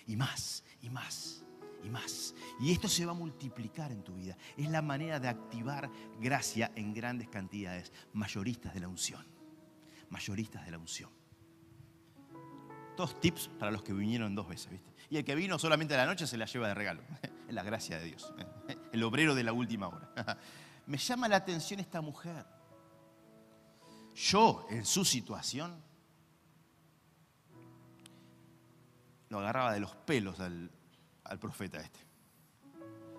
y más, y más, y más. Y esto se va a multiplicar en tu vida. Es la manera de activar gracia en grandes cantidades. Mayoristas de la unción. Mayoristas de la unción. Dos tips para los que vinieron dos veces, ¿viste? Y el que vino solamente a la noche se la lleva de regalo. (laughs) Es la gracia de Dios. (laughs) El obrero de la última hora. (laughs) Me llama la atención esta mujer. Yo, en su situación, lo agarraba de los pelos al, profeta este.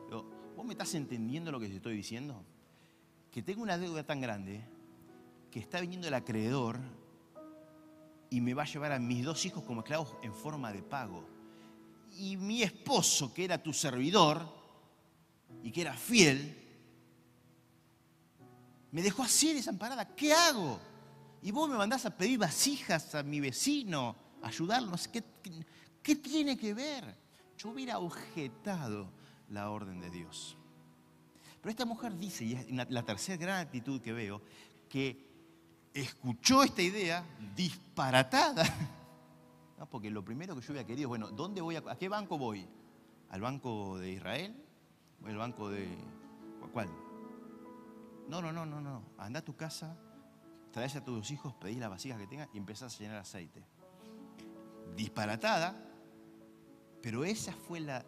¿Vos me estás entendiendo lo que te estoy diciendo? Que tengo una deuda tan grande que está viniendo el acreedor y me va a llevar a mis dos hijos como esclavos en forma de pago. Y mi esposo, que era tu servidor y que era fiel, me dejó así desamparada. ¿Qué hago? Y vos me mandás a pedir vasijas a mi vecino, a ayudarnos. ¿Qué, qué tiene que ver? Yo hubiera objetado la orden de Dios. Pero esta mujer dice, y es la tercera gran actitud que veo, que escuchó esta idea disparatada. (laughs) porque lo primero que yo había querido, bueno, ¿dónde voy a, a qué banco voy? ¿Al banco de Israel? ¿O al banco de cuál? No, no, no, no, no. Anda a tu casa, traes a tus hijos, pedís la vasija que tengas y empezás a llenar aceite. Disparatada, pero esa fue la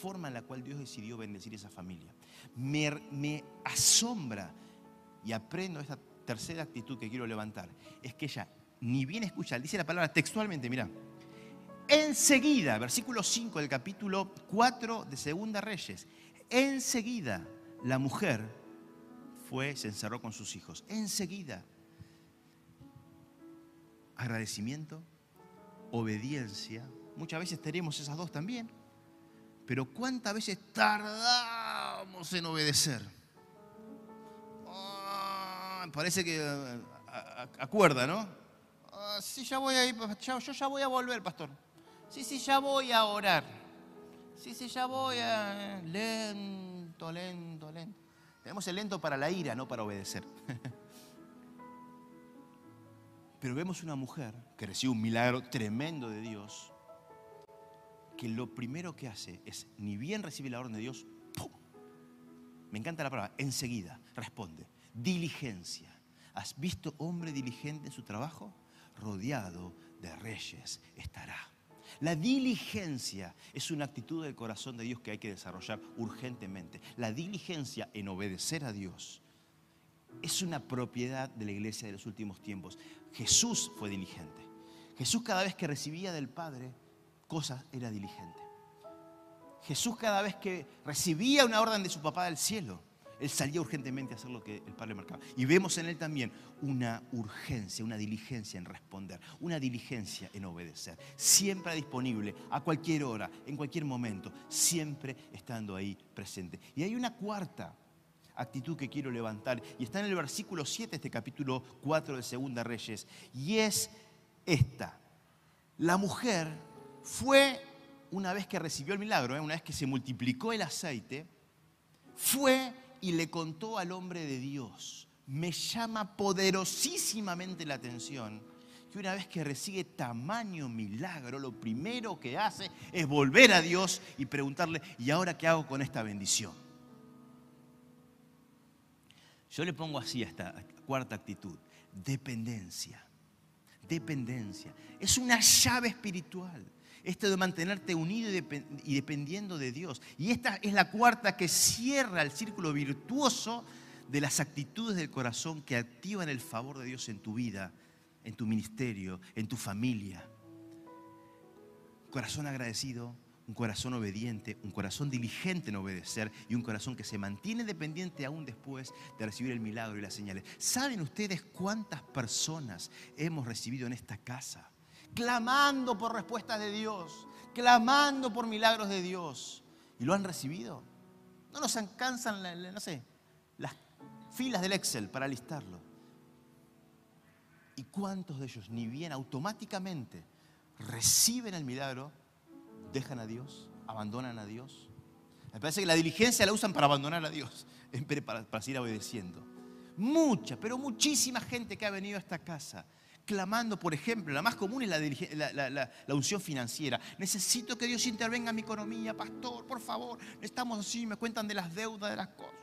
forma en la cual Dios decidió bendecir esa familia. Me, me asombra y aprendo esta tercera actitud que quiero levantar es que ella ni bien escucha, dice la palabra textualmente, mira, enseguida, versículo 5 del capítulo 4 de Segunda Reyes, enseguida la mujer fue, se encerró con sus hijos, enseguida. Agradecimiento, obediencia, muchas veces tenemos esas dos también, pero ¿cuántas veces tardamos en obedecer? parece que eh, acuerda, ¿no? Ah, sí, ya voy a ir, yo ya voy a volver, pastor. Sí, sí, ya voy a orar. Sí, sí, ya voy a... Lento, lento, lento. Tenemos el lento para la ira, no para obedecer. (laughs) Pero vemos una mujer que recibe un milagro tremendo de Dios, que lo primero que hace es, ni bien recibe la orden de Dios, ¡pum! me encanta la palabra, enseguida responde, diligencia. ¿Has visto hombre diligente en su trabajo? Rodeado de reyes estará. La diligencia es una actitud del corazón de Dios que hay que desarrollar urgentemente. La diligencia en obedecer a Dios es una propiedad de la iglesia de los últimos tiempos. Jesús fue diligente. Jesús cada vez que recibía del Padre cosas era diligente. Jesús cada vez que recibía una orden de su papá del cielo, él salía urgentemente a hacer lo que el Padre marcaba. Y vemos en él también una urgencia, una diligencia en responder, una diligencia en obedecer. Siempre disponible, a cualquier hora, en cualquier momento, siempre estando ahí presente. Y hay una cuarta actitud que quiero levantar, y está en el versículo 7 de este capítulo 4 de Segunda Reyes, y es esta. La mujer fue, una vez que recibió el milagro, ¿eh? una vez que se multiplicó el aceite, fue y le contó al hombre de Dios. Me llama poderosísimamente la atención que una vez que recibe tamaño milagro, lo primero que hace es volver a Dios y preguntarle, ¿y ahora qué hago con esta bendición? Yo le pongo así a esta cuarta actitud, dependencia. Dependencia. Es una llave espiritual. Esto de mantenerte unido y dependiendo de Dios. Y esta es la cuarta que cierra el círculo virtuoso de las actitudes del corazón que activan el favor de Dios en tu vida, en tu ministerio, en tu familia. Corazón agradecido, un corazón obediente, un corazón diligente en obedecer y un corazón que se mantiene dependiente aún después de recibir el milagro y las señales. ¿Saben ustedes cuántas personas hemos recibido en esta casa? Clamando por respuestas de Dios, clamando por milagros de Dios. ¿Y lo han recibido? No nos alcanzan, no sé, las filas del Excel para listarlo. ¿Y cuántos de ellos, ni bien automáticamente reciben el milagro, dejan a Dios, abandonan a Dios? Me parece que la diligencia la usan para abandonar a Dios, (laughs) para, para seguir obedeciendo. Mucha, pero muchísima gente que ha venido a esta casa clamando, por ejemplo, la más común es la, unción financiera. Necesito que Dios intervenga en mi economía, pastor, por favor. Estamos así, me cuentan de las deudas, de las cosas.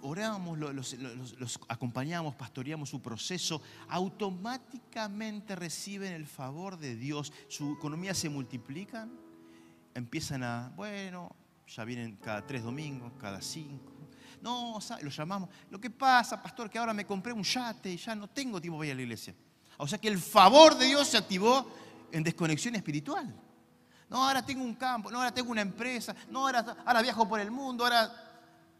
Oramos, los, los acompañamos, pastoreamos su proceso, automáticamente reciben el favor de Dios, su economía se multiplican, empiezan a, bueno, ya vienen cada tres domingos, cada cinco. No, lo llamamos. Lo que pasa, pastor, que ahora me compré un yate y ya no tengo tiempo para ir a la iglesia. O sea que el favor de Dios se activó en desconexión espiritual. No, ahora tengo un campo, no, ahora tengo una empresa, no, ahora, ahora viajo por el mundo, ahora,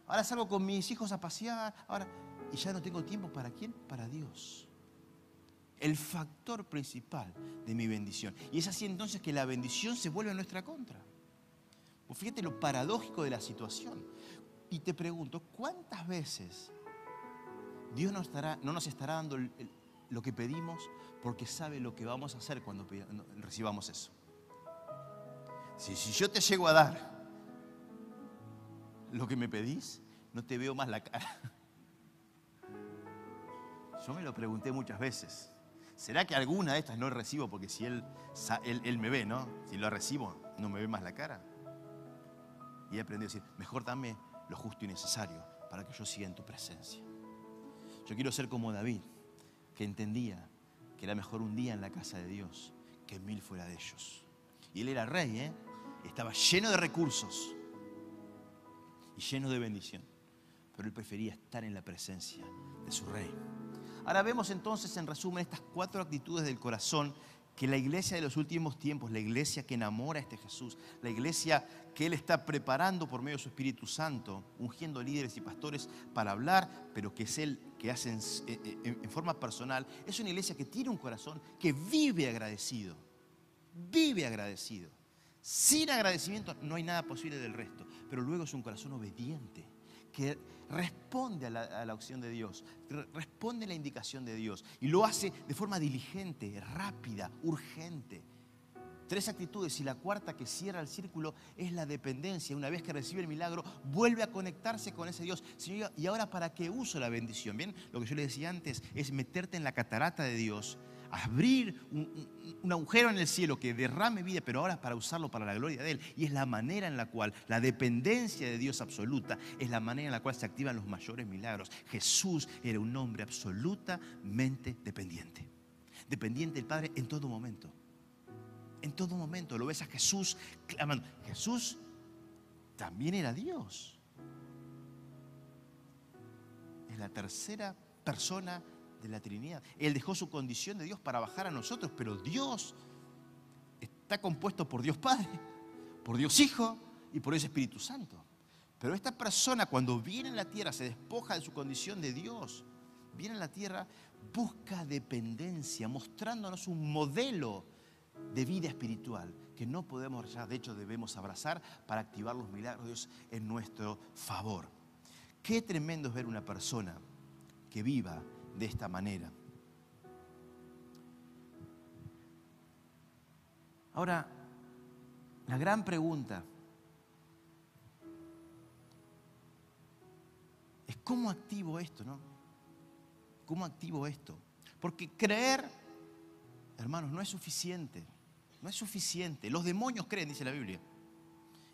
ahora salgo con mis hijos a pasear, ahora, y ya no tengo tiempo para quién? Para Dios. El factor principal de mi bendición. Y es así entonces que la bendición se vuelve en nuestra contra. Pues fíjate lo paradójico de la situación. Y te pregunto, ¿cuántas veces Dios no, estará, no nos estará dando el, lo que pedimos porque sabe lo que vamos a hacer cuando recibamos eso. Si, yo te llego a dar lo que me pedís, no te veo más la cara. (laughs) Yo me lo pregunté muchas veces. ¿Será que alguna de estas no recibo? Porque si él, él, me ve, ¿no? Si lo recibo, no me ve más la cara. Y he aprendido a decir, mejor dame lo justo y necesario para que yo siga en tu presencia. Yo quiero ser como David que entendía que era mejor un día en la casa de Dios que mil fuera de ellos. Y él era rey, ¿eh? estaba lleno de recursos y lleno de bendición, pero él prefería estar en la presencia de su rey. Ahora vemos entonces en resumen estas cuatro actitudes del corazón que la iglesia de los últimos tiempos, la iglesia que enamora a este Jesús, la iglesia que Él está preparando por medio de su Espíritu Santo, ungiendo líderes y pastores para hablar, pero que es Él que hace en, en forma personal, es una iglesia que tiene un corazón que vive agradecido, vive agradecido. Sin agradecimiento no hay nada posible del resto, pero luego es un corazón obediente que responde a la, opción de Dios, responde a la indicación de Dios y lo hace de forma diligente, rápida, urgente. Tres actitudes y la cuarta que cierra el círculo es la dependencia. Una vez que recibe el milagro, vuelve a conectarse con ese Dios. Señor, ¿y ahora para qué uso la bendición? Bien, lo que yo le decía antes es meterte en la catarata de Dios abrir un, agujero en el cielo que derrame vida, pero ahora para usarlo para la gloria de Él. Y es la manera en la cual la dependencia de Dios absoluta es la manera en la cual se activan los mayores milagros. Jesús era un hombre absolutamente dependiente. Dependiente del Padre en todo momento. En todo momento lo ves a Jesús clamando. Jesús también era Dios. Es la tercera persona de la Trinidad. Él dejó su condición de Dios para bajar a nosotros, pero Dios está compuesto por Dios Padre, por Dios Hijo y por ese Espíritu Santo. Pero esta persona cuando viene a la tierra se despoja de su condición de Dios, viene a la tierra, busca dependencia, mostrándonos un modelo de vida espiritual que no podemos ya, de hecho debemos abrazar para activar los milagros de Dios en nuestro favor. Qué tremendo es ver una persona que viva de esta manera. Ahora, la gran pregunta es cómo activo esto, ¿no? ¿Cómo activo esto? Porque creer, hermanos, no es suficiente. No es suficiente. Los demonios creen, dice la Biblia.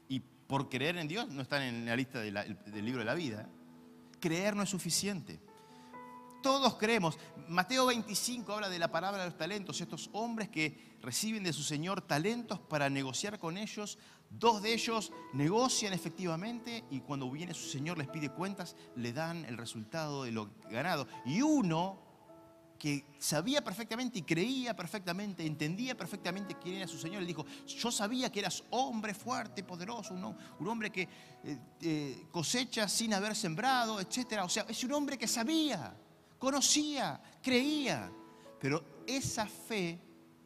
Y por creer en Dios no están en la lista del libro de la vida. Creer no es suficiente todos creemos. Mateo 25 habla de la palabra de los talentos, estos hombres que reciben de su Señor talentos para negociar con ellos. Dos de ellos negocian efectivamente y cuando viene su Señor les pide cuentas, le dan el resultado de lo ganado. Y uno que sabía perfectamente y creía perfectamente, entendía perfectamente quién era su Señor. Le dijo, yo sabía que eras hombre fuerte, poderoso, un, hombre que eh, cosecha sin haber sembrado, etc. O sea, es un hombre que sabía conocía, creía, pero esa fe,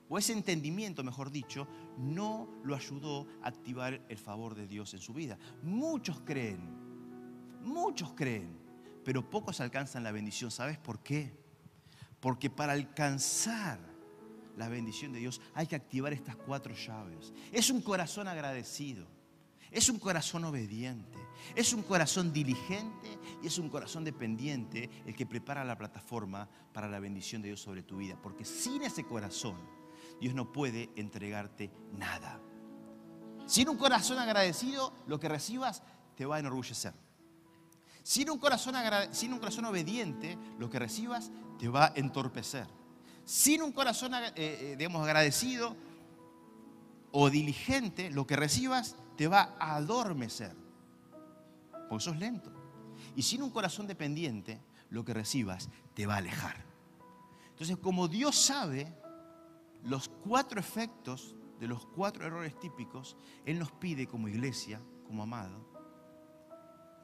o ese entendimiento, mejor dicho, no lo ayudó a activar el favor de Dios en su vida. Muchos creen, muchos creen, pero pocos alcanzan la bendición. ¿Sabes por qué? Porque para alcanzar la bendición de Dios hay que activar estas cuatro llaves. Es un corazón agradecido es un corazón obediente, es un corazón diligente y es un corazón dependiente el que prepara la plataforma para la bendición de Dios sobre tu vida. Porque sin ese corazón, Dios no puede entregarte nada. Sin un corazón agradecido, lo que recibas te va a enorgullecer. Sin un corazón, sin un corazón obediente, lo que recibas te va a entorpecer. Sin un corazón, eh, eh, digamos, agradecido o diligente, lo que recibas te va a adormecer, porque sos lento. Y sin un corazón dependiente, lo que recibas te va a alejar. Entonces, como Dios sabe los cuatro efectos de los cuatro errores típicos, Él nos pide como iglesia, como amado,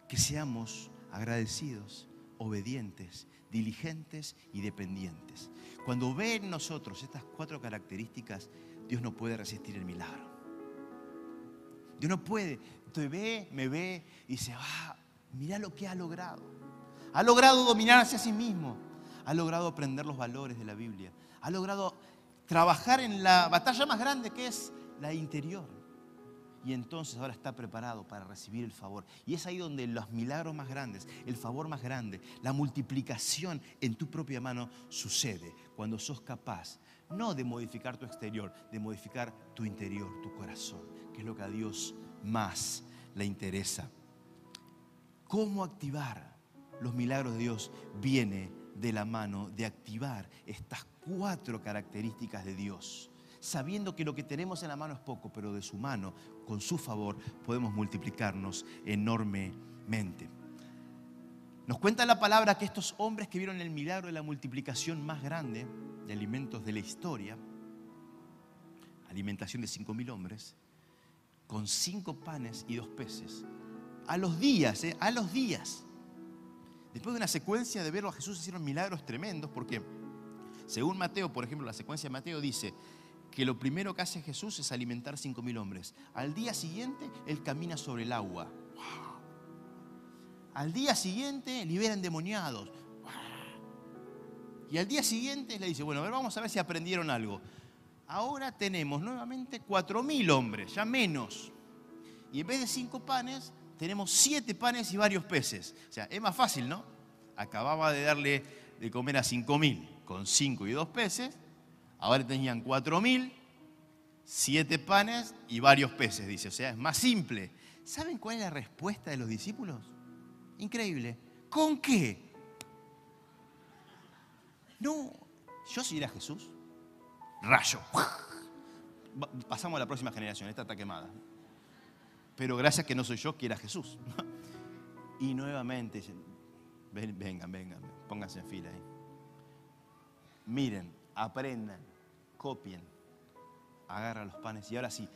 que seamos agradecidos, obedientes, diligentes y dependientes. Cuando ve en nosotros estas cuatro características, Dios no puede resistir el milagro. Dios no puede. Te ve, me ve y dice, ah, mira lo que ha logrado. Ha logrado dominarse a sí mismo. Ha logrado aprender los valores de la Biblia. Ha logrado trabajar en la batalla más grande que es la interior. Y entonces ahora está preparado para recibir el favor. Y es ahí donde los milagros más grandes, el favor más grande, la multiplicación en tu propia mano sucede. Cuando sos capaz, no de modificar tu exterior, de modificar tu interior, tu corazón que es lo que a Dios más le interesa. ¿Cómo activar los milagros de Dios? Viene de la mano de activar estas cuatro características de Dios, sabiendo que lo que tenemos en la mano es poco, pero de su mano, con su favor, podemos multiplicarnos enormemente. Nos cuenta la palabra que estos hombres que vieron el milagro de la multiplicación más grande de alimentos de la historia, alimentación de cinco mil hombres, con cinco panes y dos peces. A los días, ¿eh? a los días. Después de una secuencia de verlo a Jesús hicieron milagros tremendos, porque según Mateo, por ejemplo, la secuencia de Mateo dice que lo primero que hace Jesús es alimentar cinco mil hombres. Al día siguiente, Él camina sobre el agua. Al día siguiente liberan demoniados. Y al día siguiente le dice, bueno, a ver, vamos a ver si aprendieron algo. Ahora tenemos nuevamente 4.000 hombres, ya menos. Y en vez de cinco panes, tenemos siete panes y varios peces. O sea, es más fácil, ¿no? Acababa de darle de comer a 5.000 con cinco y dos peces. Ahora tenían 4.000, siete panes y varios peces, dice. O sea, es más simple. ¿Saben cuál es la respuesta de los discípulos? Increíble. ¿Con qué? No, yo si era Jesús, rayo. Pasamos a la próxima generación, esta está quemada. Pero gracias que no soy yo, que era Jesús. (laughs) Y nuevamente, vengan, vengan, pónganse en fila ahí. Miren, aprendan, copien, agarran los panes. Y ahora sí,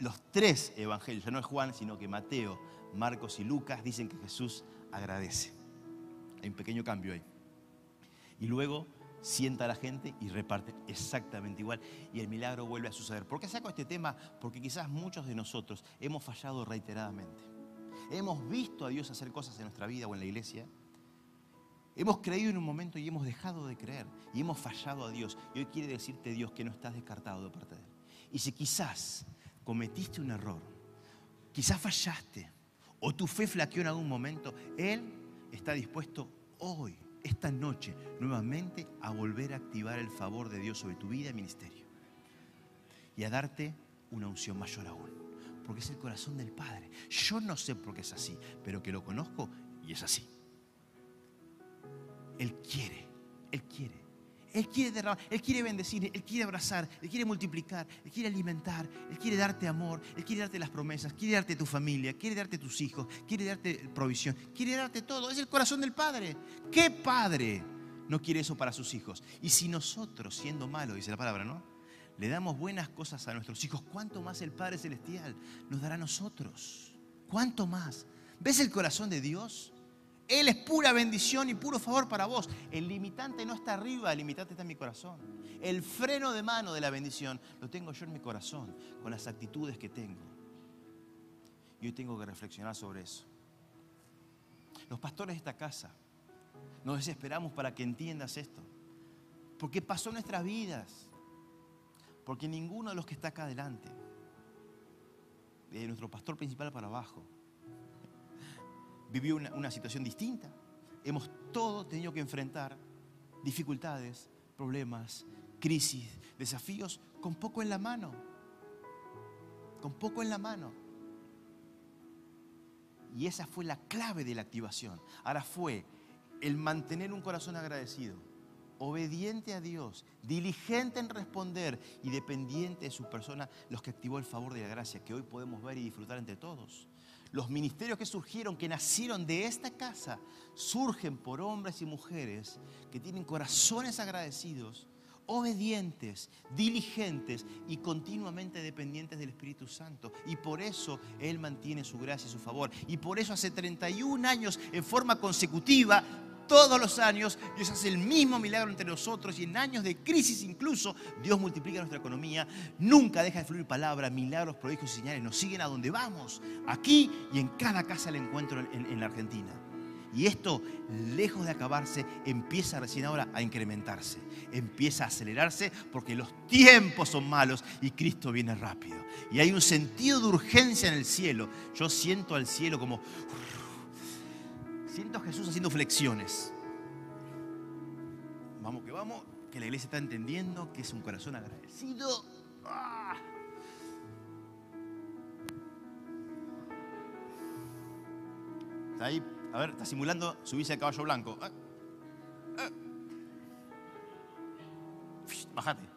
los tres evangelios, ya no es Juan, sino que Mateo, Marcos y Lucas, dicen que Jesús agradece. Hay un pequeño cambio ahí. Y luego sienta a la gente y reparte exactamente igual y el milagro vuelve a suceder. ¿Por qué saco este tema? Porque quizás muchos de nosotros hemos fallado reiteradamente. Hemos visto a Dios hacer cosas en nuestra vida o en la iglesia. Hemos creído en un momento y hemos dejado de creer y hemos fallado a Dios. Y hoy quiere decirte Dios que no estás descartado de parte de Él. Y si quizás cometiste un error, quizás fallaste o tu fe flaqueó en algún momento, Él está dispuesto hoy esta noche nuevamente a volver a activar el favor de Dios sobre tu vida y ministerio. Y a darte una unción mayor aún. Porque es el corazón del Padre. Yo no sé por qué es así, pero que lo conozco y es así. Él quiere, Él quiere él quiere derramar, Él quiere bendecir, Él quiere abrazar, Él quiere multiplicar, Él quiere alimentar, Él quiere darte amor, Él quiere darte las promesas, quiere darte tu familia, quiere darte tus hijos, quiere darte provisión, quiere darte todo. Es el corazón del Padre. ¿Qué padre no quiere eso para sus hijos? Y si nosotros, siendo malos, dice la palabra, ¿no? Le damos buenas cosas a nuestros hijos, ¿cuánto más el Padre Celestial nos dará a nosotros? ¿Cuánto más? ¿Ves el corazón de Dios? Él es pura bendición y puro favor para vos. El limitante no está arriba, el limitante está en mi corazón. El freno de mano de la bendición lo tengo yo en mi corazón, con las actitudes que tengo. Y hoy tengo que reflexionar sobre eso. Los pastores de esta casa nos desesperamos para que entiendas esto. Porque pasó en nuestras vidas. Porque ninguno de los que está acá adelante, de nuestro pastor principal para abajo, vivió una, situación distinta. Hemos todos tenido que enfrentar dificultades, problemas, crisis, desafíos con poco en la mano. Con poco en la mano. Y esa fue la clave de la activación. Ahora fue el mantener un corazón agradecido, obediente a Dios, diligente en responder y dependiente de su persona, los que activó el favor de la gracia que hoy podemos ver y disfrutar entre todos. Los ministerios que surgieron, que nacieron de esta casa, surgen por hombres y mujeres que tienen corazones agradecidos, obedientes, diligentes y continuamente dependientes del Espíritu Santo. Y por eso Él mantiene su gracia y su favor. Y por eso hace 31 años en forma consecutiva todos los años Dios hace el mismo milagro entre nosotros y en años de crisis incluso Dios multiplica nuestra economía. Nunca deja de fluir palabra, milagros, prodigios y señales. Nos siguen a donde vamos, aquí y en cada casa del encuentro en, la Argentina. Y esto, lejos de acabarse, empieza recién ahora a incrementarse, empieza a acelerarse porque los tiempos son malos y Cristo viene rápido. Y hay un sentido de urgencia en el cielo. Yo siento al cielo como Siento a Jesús haciendo flexiones. Vamos que vamos, que la iglesia está entendiendo que es un corazón agradecido. Ah. Está ahí, a ver, está simulando subirse al caballo blanco. Ah. Ah. Bájate.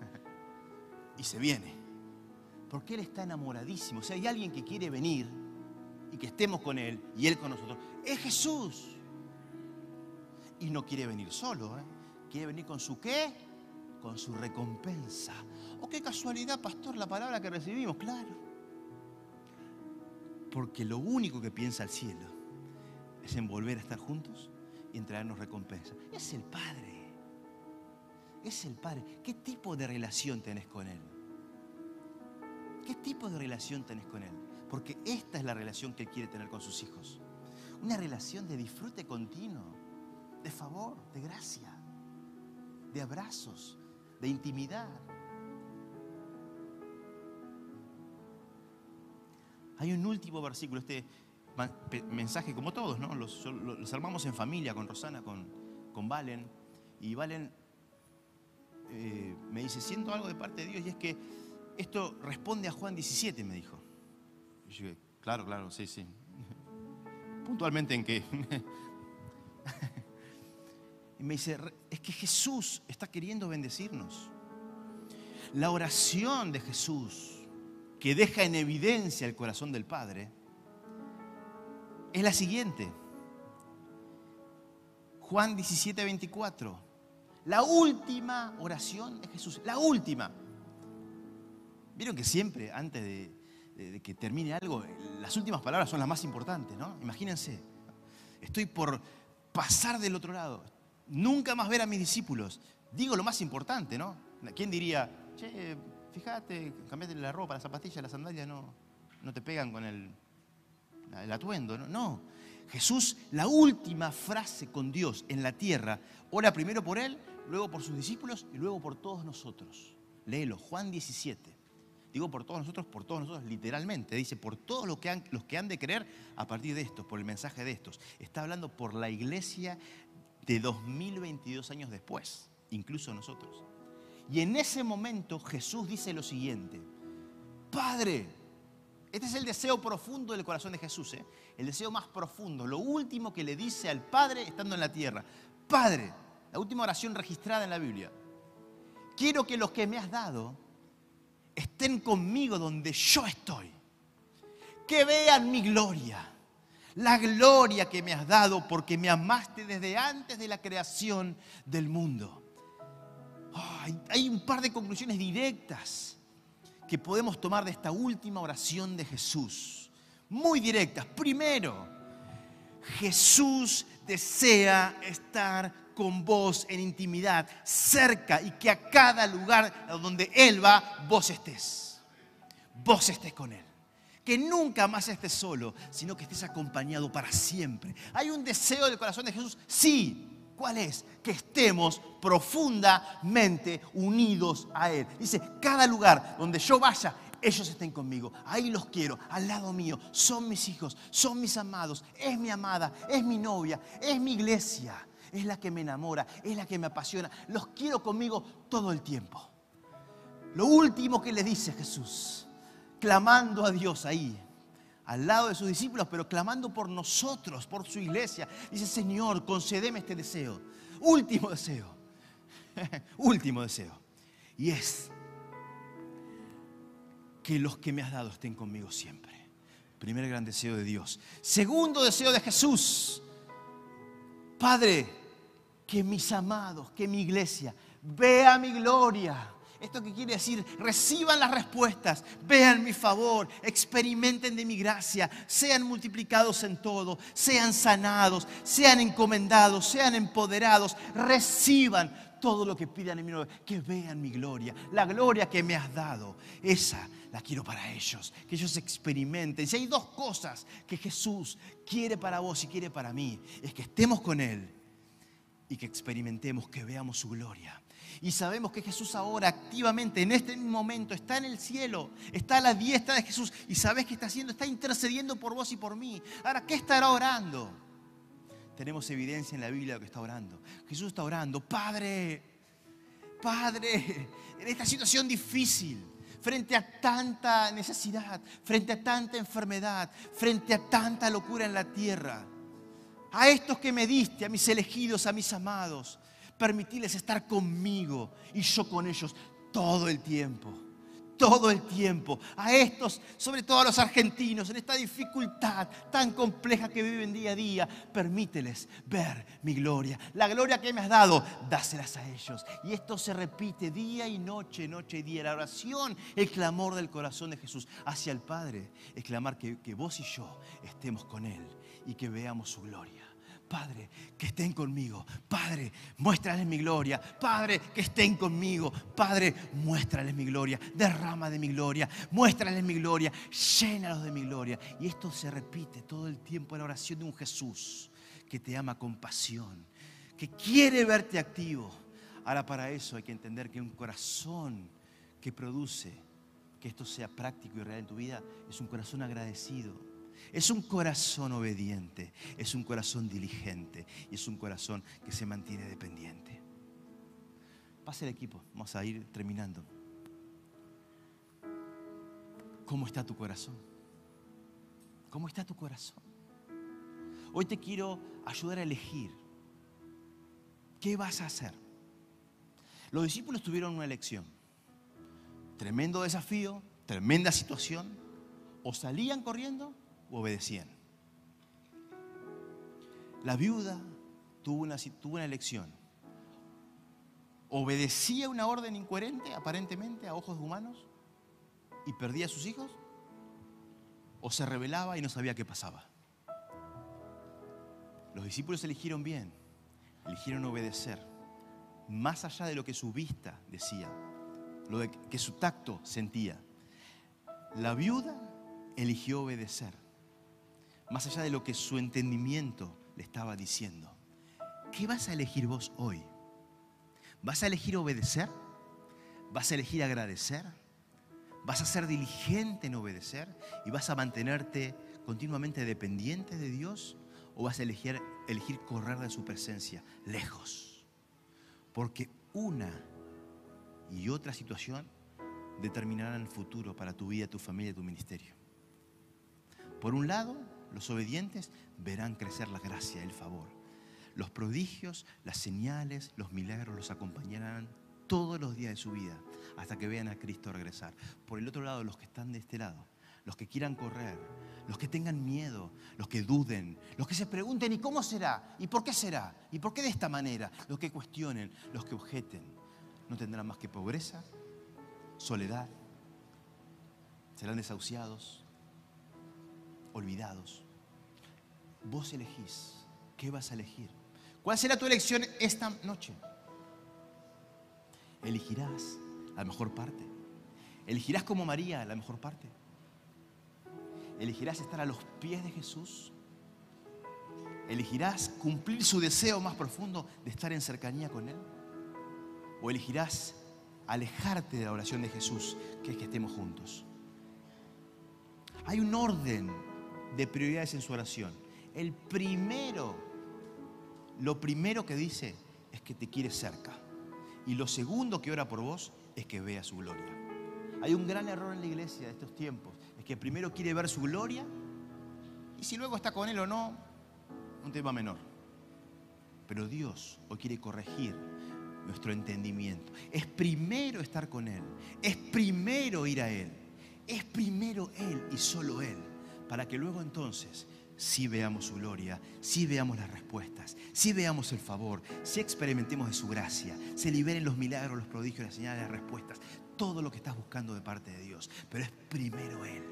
(laughs) y se viene. Porque Él está enamoradísimo. O sea, hay alguien que quiere venir y que estemos con Él y Él con nosotros, es Jesús. Y no quiere venir solo, ¿eh? quiere venir con su qué? Con su recompensa. Oh, qué casualidad, pastor, la palabra que recibimos, claro. Porque lo único que piensa el cielo es en volver a estar juntos y en traernos recompensa. Es el Padre. Es el Padre. ¿Qué tipo de relación tenés con Él? ¿Qué tipo de relación tenés con Él? Porque esta es la relación que Él quiere tener con sus hijos. una relación de disfrute continuo, de favor, de gracia, de abrazos, de intimidad. Hay un último versículo, este mensaje como todos, ¿no? Los, armamos en familia con Rosana, con, con Valen, y Valen eh, me dice, siento algo de parte de Dios y es que esto responde a Juan 17, me dijo. Yo dije, claro, claro, sí, sí. Puntualmente en qué. (laughs) y me dice, es que Jesús está queriendo bendecirnos. La oración de Jesús, que deja en evidencia el corazón del Padre, es la siguiente. Juan 17, 24. La última oración de Jesús, la última. Vieron que siempre, antes de, que termine algo, las últimas palabras son las más importantes, ¿no? Imagínense, estoy por pasar del otro lado, nunca más ver a mis discípulos. Digo lo más importante, ¿no? ¿Quién diría, che, fíjate, cambiate la ropa, las zapatillas, las sandalias no, no te pegan con el atuendo? No, no. Jesús, la última frase con Dios en la tierra, ora primero por él luego por sus discípulos y luego por todos nosotros. Léelo, Juan 17. Digo por todos nosotros, por todos nosotros, literalmente. Dice, por todos los que, han, de creer a partir de estos, por el mensaje de estos. Está hablando por la iglesia de 2022 años después, incluso nosotros. Y en ese momento Jesús dice lo siguiente, Padre, este es el deseo profundo del corazón de Jesús, ¿eh? el deseo más profundo, lo último que le dice al Padre estando en la tierra. Padre, la última oración registrada en la Biblia. Quiero que los que me has dado estén conmigo donde yo estoy. Que vean mi gloria. La gloria que me has dado porque me amaste desde antes de la creación del mundo. hay un par de conclusiones directas que podemos tomar de esta última oración de Jesús. Muy directas. Primero, Jesús desea estar con vos en intimidad, cerca y que a cada lugar donde Él va, vos estés. Vos estés con Él. Que nunca más estés solo, sino que estés acompañado para siempre. ¿Hay un deseo del corazón de Jesús? Sí. ¿Cuál es? Que estemos profundamente unidos a Él. Dice, cada lugar donde yo vaya, ellos estén conmigo. Ahí los quiero, al lado mío. Son mis hijos, son mis amados, es mi amada, es mi novia, es mi iglesia es la que me enamora, es la que me apasiona. Los quiero conmigo todo el tiempo. Lo último que le dice Jesús, clamando a Dios ahí, al lado de sus discípulos, pero clamando por nosotros, por su iglesia, dice, Señor, concedeme este deseo. Último deseo. (laughs) último deseo. Y es que los que me has dado estén conmigo siempre. Primer gran deseo de Dios. Segundo deseo de Jesús. Padre, que mis amados, que mi iglesia vea mi gloria. ¿Esto qué quiere decir? Reciban las respuestas, vean mi favor, experimenten de mi gracia, sean multiplicados en todo, sean sanados, sean encomendados, sean empoderados, reciban todo lo que pidan en mi nombre, que vean mi gloria, la gloria que me has dado. Esa la quiero para ellos, que ellos experimenten. Si hay dos cosas que Jesús quiere para vos y quiere para mí, es que estemos con Él y que experimentemos, que veamos su gloria. Y sabemos que Jesús ahora activamente, en este momento, está en el cielo, está a la diestra de Jesús. Y sabes qué está haciendo, está intercediendo por vos y por mí. Ahora, ¿qué estará orando? Tenemos evidencia en la Biblia de que está orando. Jesús está orando, Padre, Padre, en esta situación difícil, frente a tanta necesidad, frente a tanta enfermedad, frente a tanta locura en la tierra a estos que me diste, a mis elegidos, a mis amados, permitirles estar conmigo y yo con ellos todo el tiempo. Todo el tiempo. A estos, sobre todo a los argentinos, en esta dificultad tan compleja que viven día a día, permíteles ver mi gloria. La gloria que me has dado, dáselas a ellos. Y esto se repite día y noche, noche y día. La oración, el clamor del corazón de Jesús hacia el Padre, es clamar que, que vos y yo estemos con Él y que veamos su gloria. Padre, que estén conmigo. Padre, muéstrales mi gloria. Padre, que estén conmigo. Padre, muéstrales mi gloria. Derrama de mi gloria. Muéstrales mi gloria. Llénalos de mi gloria. Y esto se repite todo el tiempo en la oración de un Jesús que te ama con pasión, que quiere verte activo. Ahora para eso hay que entender que un corazón que produce que esto sea práctico y real en tu vida es un corazón agradecido es un corazón obediente, es un corazón diligente y es un corazón que se mantiene dependiente. Pase el equipo, vamos a ir terminando. ¿Cómo está tu corazón? ¿Cómo está tu corazón? Hoy te quiero ayudar a elegir. ¿Qué vas a hacer? Los discípulos tuvieron una elección. Tremendo desafío, tremenda situación. O salían corriendo obedecían. La viuda tuvo una, tuvo una elección. ¿Obedecía una orden incoherente, aparentemente, a ojos humanos, y perdía a sus hijos? ¿O se rebelaba y no sabía qué pasaba? Los discípulos eligieron bien, eligieron obedecer, más allá de lo que su vista decía, lo que su tacto sentía. La viuda eligió obedecer más allá de lo que su entendimiento le estaba diciendo. ¿Qué vas a elegir vos hoy? ¿Vas a elegir obedecer? ¿Vas a elegir agradecer? ¿Vas a ser diligente en obedecer? ¿Y vas a mantenerte continuamente dependiente de Dios? ¿O vas a elegir, elegir correr de su presencia lejos? Porque una y otra situación determinarán el futuro para tu vida, tu familia tu ministerio. Por un lado, los obedientes verán crecer la gracia, el favor. Los prodigios, las señales, los milagros los acompañarán todos los días de su vida hasta que vean a Cristo regresar. Por el otro lado, los que están de este lado, los que quieran correr, los que tengan miedo, los que duden, los que se pregunten ¿y cómo será? ¿Y por qué será? ¿Y por qué de esta manera? Los que cuestionen, los que objeten, no tendrán más que pobreza, soledad, serán desahuciados, olvidados. Vos elegís. ¿Qué vas a elegir? ¿Cuál será tu elección esta noche? Elegirás la mejor parte. Elegirás como María la mejor parte. Elegirás estar a los pies de Jesús. Elegirás cumplir su deseo más profundo de estar en cercanía con Él. O elegirás alejarte de la oración de Jesús, que es que estemos juntos. Hay un orden de prioridades en su oración. El primero, lo primero que dice es que te quiere cerca. Y lo segundo que ora por vos es que vea su gloria. Hay un gran error en la iglesia de estos tiempos. Es que primero quiere ver su gloria y si luego está con él o no, un tema menor. Pero Dios hoy quiere corregir nuestro entendimiento. Es primero estar con Él. Es primero ir a Él. Es primero Él y solo Él para que luego entonces sí veamos su gloria, sí veamos las respuestas, sí veamos el favor, sí experimentemos de su gracia, se liberen los milagros, los prodigios, las señales, las respuestas, todo lo que estás buscando de parte de Dios. Pero es primero Él.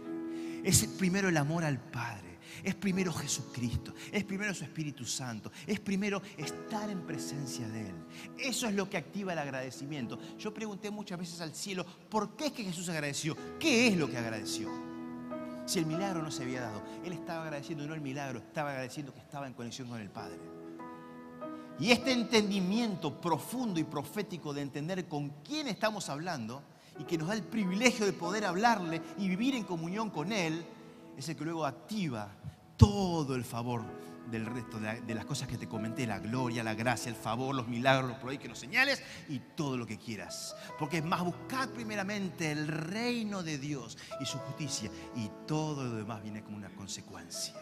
Es primero el amor al Padre. Es primero Jesucristo. Es primero su Espíritu Santo. Es primero estar en presencia de Él. Eso es lo que activa el agradecimiento. Yo pregunté muchas veces al cielo, ¿por qué es que Jesús agradeció? ¿Qué es lo que agradeció? Si el milagro no se había dado, él estaba agradeciendo no el milagro, estaba agradeciendo que estaba en conexión con el Padre. Y este entendimiento profundo y profético de entender con quién estamos hablando y que nos da el privilegio de poder hablarle y vivir en comunión con Él, es el que luego activa todo el favor del resto de, las cosas que te comenté, la gloria, la gracia, el favor, los milagros, los prodigios, los señales y todo lo que quieras. Porque es más buscar primeramente el reino de Dios y su justicia y todo lo demás viene como una consecuencia.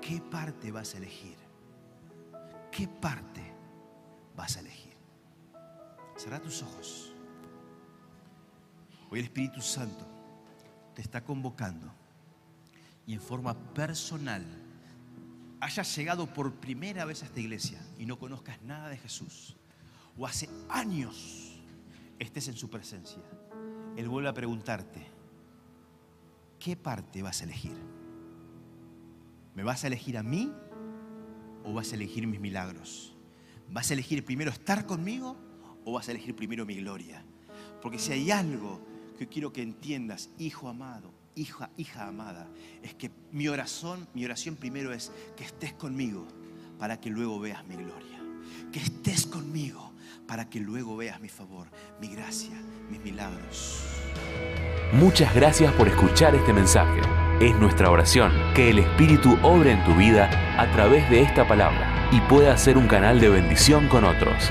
¿Qué parte vas a elegir? ¿Qué parte vas a elegir? Cerra tus ojos. Hoy el Espíritu Santo te está convocando y en forma personal hayas llegado por primera vez a esta iglesia y no conozcas nada de Jesús, o hace años estés en su presencia, Él vuelve a preguntarte, ¿qué parte vas a elegir? ¿Me vas a elegir a mí o vas a elegir mis milagros? ¿Vas a elegir primero estar conmigo o vas a elegir primero mi gloria? Porque si hay algo que quiero que entiendas, hijo amado, hija, hija amada, es que mi oración, mi oración primero es que estés conmigo para que luego veas mi gloria. Que estés conmigo para que luego veas mi favor, mi gracia, mis milagros. Muchas gracias por escuchar este mensaje. Es nuestra oración que el Espíritu obre en tu vida a través de esta palabra y pueda ser un canal de bendición con otros.